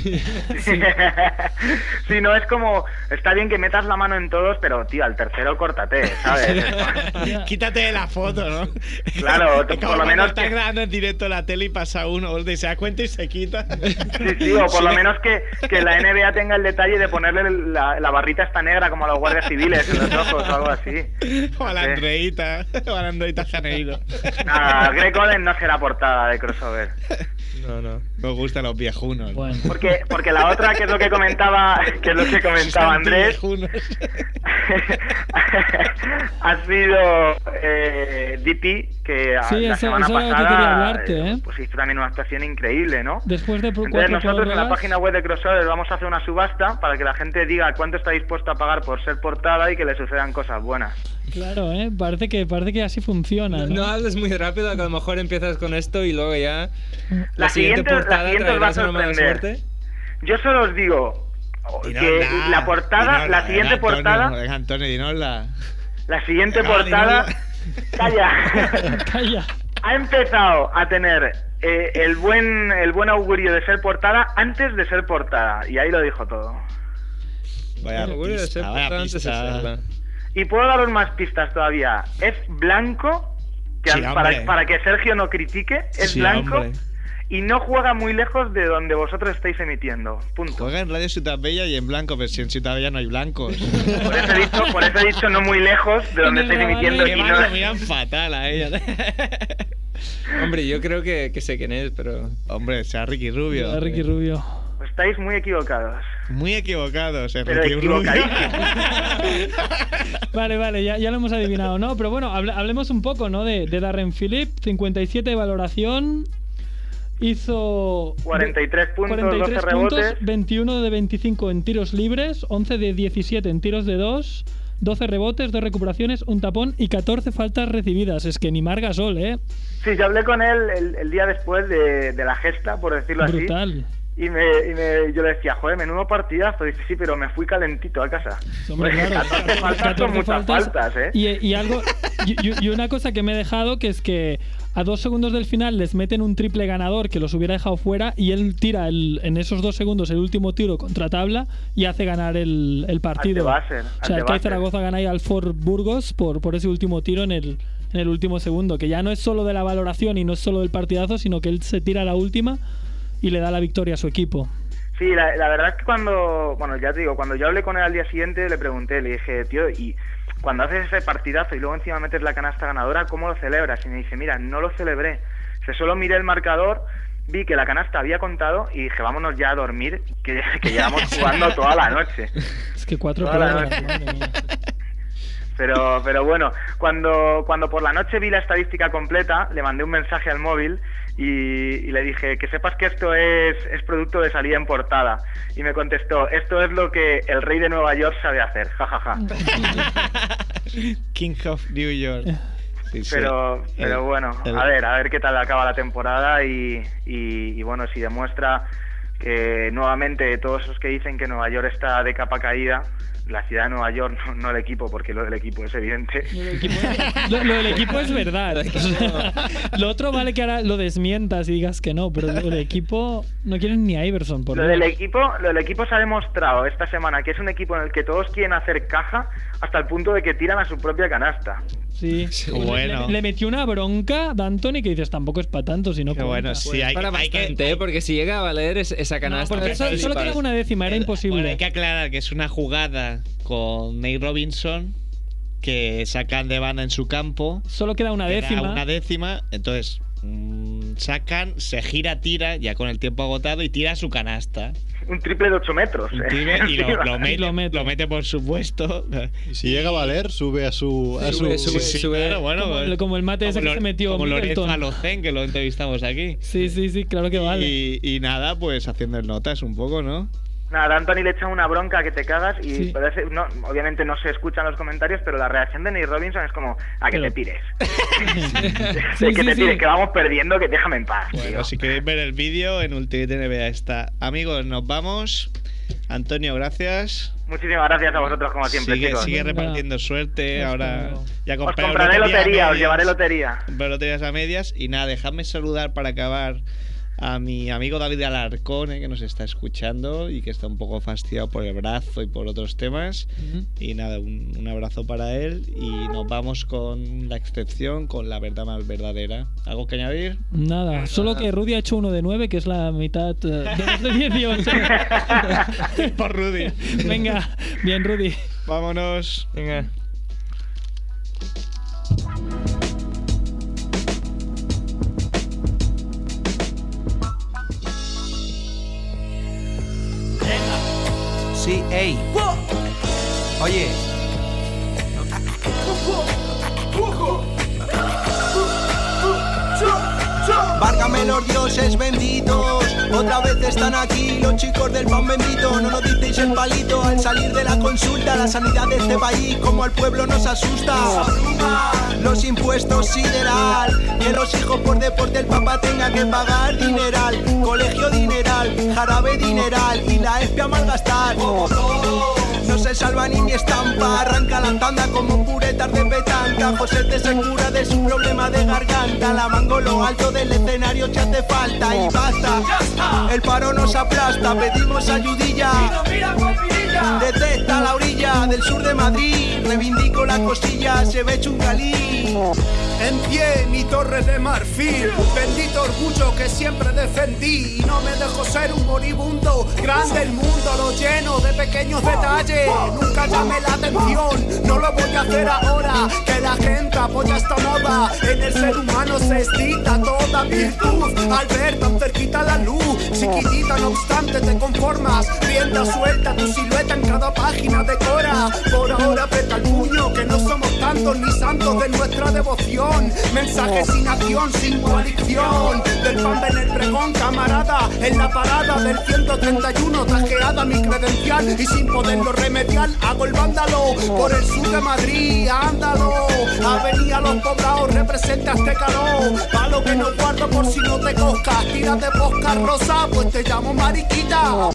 Sí, no es como. Está bien que metas la mano en todos, pero tío, al tercero córtate, ¿sabes? Quítate de la foto, ¿no? Claro, Es por lo menos estás que- grabando en directo la tele y pasa uno, se da cuenta y se quita. Sí, sí, o por lo menos que, que la NBA tenga el detalle de ponerle la, la barrita esta negra como a los guardias civiles en los ojos o algo así. O a la Sí. Andreita, o a la Andreita Janeiro. Nada, Greg Oden no será portada de crossover. No, no. Me gustan los viejunos. Bueno. Porque, porque la otra, que es lo que comentaba, que es lo que comentaba Andrés, ha sido eh, DP, que a- Sí, la eso- semana eso que pasada quería hablarte, ¿eh? pues hizo también una actuación increíble, ¿no? Después de Entonces cuatro nosotros en la página web de Crossover vamos a hacer una subasta para que la gente diga cuánto está dispuesto a pagar por ser portada y que le sucedan cosas buenas. Claro, ¿eh? Parece que, parece que así funciona. No, ¿no? no hables muy rápido, que a lo mejor empiezas con esto y luego ya la, La siguiente siguiente- la portada siguiente os va a traerás una mala sorprender. suerte. Yo solo os digo que la portada, dinosla, la siguiente Antonio, portada, Antonio, dinosla. la siguiente portada, calla. Calla. ha empezado a tener eh, el buen el buen augurio de ser portada antes de ser portada y ahí lo dijo todo. Vaya pista, ser vaya portada antes de pista. Y puedo daros más pistas todavía. Es blanco, que Sí, para, para que Sergio no critique, es Sí, blanco hombre. y no juega muy lejos de donde vosotros estáis emitiendo. Punto. Juega en Radio Ciudad Bella y en blanco, pero si en Ciudad Bella no hay blancos. Por eso he dicho, por eso he dicho no muy lejos de donde estáis emitiendo Que no... lo miran fatal a ella. Hombre, yo creo que, que sé quién es, pero... Hombre, sea Ricky Rubio. A Ricky Rubio. Estáis muy equivocados. Muy equivocados, eh, Pero. Vale, vale, ya, ya lo hemos adivinado, ¿no? Pero bueno, hable- hablemos un poco, ¿no? De, de Darren Phillip, 57 de valoración. Hizo 43 puntos, 43 12 puntos, rebotes. 21 de 25 en tiros libres, 11 de 17 en tiros de 2, 12 rebotes, 2 recuperaciones, un tapón y 14 faltas recibidas. Es que ni Margasol, ¿eh? Sí, yo hablé con él el, el día después de, de la gesta, por decirlo Brutal. así. Y, me, y me- yo le decía, joder, menudo partidazo. Dice, sí, pero me fui calentito a casa. Hombre, claro. 14 faltas 14 son muchas faltas. faltas, ¿eh? Y, y algo y, y- una cosa que me he dejado que es que a dos segundos del final les meten un triple ganador que los hubiera dejado fuera y él tira el- en esos dos segundos el último tiro contra tabla y hace ganar el, el partido. Al de Basel, o sea, el. Zaragoza gana ahí al Ford Burgos por, por ese último tiro en el, en el último segundo, que ya no es solo de la valoración y no es solo del partidazo, sino que él se tira a la última y le da la victoria a su equipo. Sí, la, la verdad es que cuando, bueno, ya te digo, cuando yo hablé con él al día siguiente, le pregunté, le dije, tío, y cuando haces ese partidazo y luego encima metes la canasta ganadora, ¿cómo lo celebras? Y me dice, mira, no lo celebré. Se solo miré el marcador, vi que la canasta había contado y dije, vámonos ya a dormir, que, que llevamos jugando toda la noche. Es que cuatro Toda la pruebas, noche. madre mía. Pero, pero bueno, cuando, cuando por la noche vi la estadística completa, le mandé un mensaje al móvil y, y le dije que sepas que esto es, es producto de salida en portada. Y me contestó, esto es lo que el rey de Nueva York sabe hacer, jajaja. King of New York. Sí, sí. Pero, pero bueno, a ver, a ver qué tal acaba la temporada y, y, y bueno, si demuestra que nuevamente todos esos que dicen que Nueva York está de capa caída, la ciudad de Nueva York, no, no el equipo, porque lo del equipo es evidente. Lo, lo del equipo es verdad. Lo otro vale que ahora lo desmientas y digas que no, pero lo del equipo no quieren ni a Iverson. Por Lo del equipo, lo del equipo se ha demostrado esta semana que es un equipo en el que todos quieren hacer caja hasta el punto de que tiran a su propia canasta. Sí, Qué bueno. Le, le metió una bronca de Anthony que dices tampoco es para tanto, si no Qué bueno, sí, hay, Para hay que... bastante, ¿eh? porque si llega a valer es- esa canasta... porque solo, queda una décima, era imposible. Bueno, hay que aclarar que es una jugada con Nate Robinson que sacan de banda en su campo. Solo queda una queda décima. Una décima, entonces mm, sacan, se gira, tira, ya con el tiempo agotado y tira su canasta. Un triple de 8 metros. Un eh, triple y lo, lo mete, lo, mete. por supuesto. Y si llega a valer, sube a su. A Sube, su sube, Sí, sube. claro, bueno, como, pues, como el mate ese que se metió Como Lorenzo. Alocen, que lo entrevistamos aquí. Sí, sí, sí, claro que vale. Y, y nada, pues haciendo notas un poco, ¿no? Nada, Anthony le echa una bronca que te cagas y Sí. parece- no, obviamente no se escuchan los comentarios, pero la reacción de Nate Robinson es como, a que Pero- te tires. Sí, que sí, te sí. tires, que vamos perdiendo, que déjame en paz. tío. Bueno, si queréis ver el vídeo, en Ultimate NBA está. Amigos, nos vamos. Antonio, gracias. Muchísimas gracias a vosotros como siempre, Sigue, chicos. sigue repartiendo suerte. Ahora ya Os compraré lotería, os llevaré lotería. Compré loterías a medias. Y nada, dejadme saludar para acabar a mi amigo David Alarcón, eh, que nos está escuchando y que está un poco fastidiado por el brazo y por otros temas. Y nada, un, un abrazo para él. Y nos vamos con la excepción, con la verdad más verdadera. ¿Algo que añadir? Nada, solo que Rudy ha hecho uno de 9, que es la mitad de los de 18. por Rudy. Venga, bien, Rudy. Vámonos. Venga. Sí, ey. Oye. Várgame los dioses benditos. Otra vez están aquí los chicos del pan bendito. No nos disteis el palito al salir de la consulta. La sanidad de este país, como al pueblo nos asusta. Los impuestos sideral. Que los hijos por deporte el papá tenga que pagar dineral. Colegio dineral, jarabe dineral. Y la espia malgastar. Se salva ni mi estampa, arranca la tanda como puretas de petanca. José te se cura de su problema de garganta. La lo alto del escenario te hace falta y basta. El paro nos aplasta, pedimos ayudilla. Detesta la orilla del sur de Madrid. Reivindico la costilla, se ve chungalí. En pie mi torre de marfil, bendito orgullo que siempre defendí y no me dejo ser un moribundo. Grande el mundo, lo lleno de pequeños detalles. Nunca llame la atención, no lo voy a hacer ahora. Que la gente apoya esta moda. En el ser humano se excita toda virtud. Al ver tan cerquita la luz, chiquitita no obstante te conformas. Rienda suelta tu silueta en cada página decora. Por ahora aprieta el puño que no somos tantos ni santos de nuestra devoción. Mensaje sin acción, sin coalición. Del pan en el pregón, camarada. En la parada del 131, trajeada mi credencial. Y sin poderlo remediar, hago el vándalo. Por el sur de Madrid, ándalo. Avenida Los Poblados, representa este calor. Palo que no guardo por si no te coscas. Tira de bosca rosa, pues te llamo mariquita.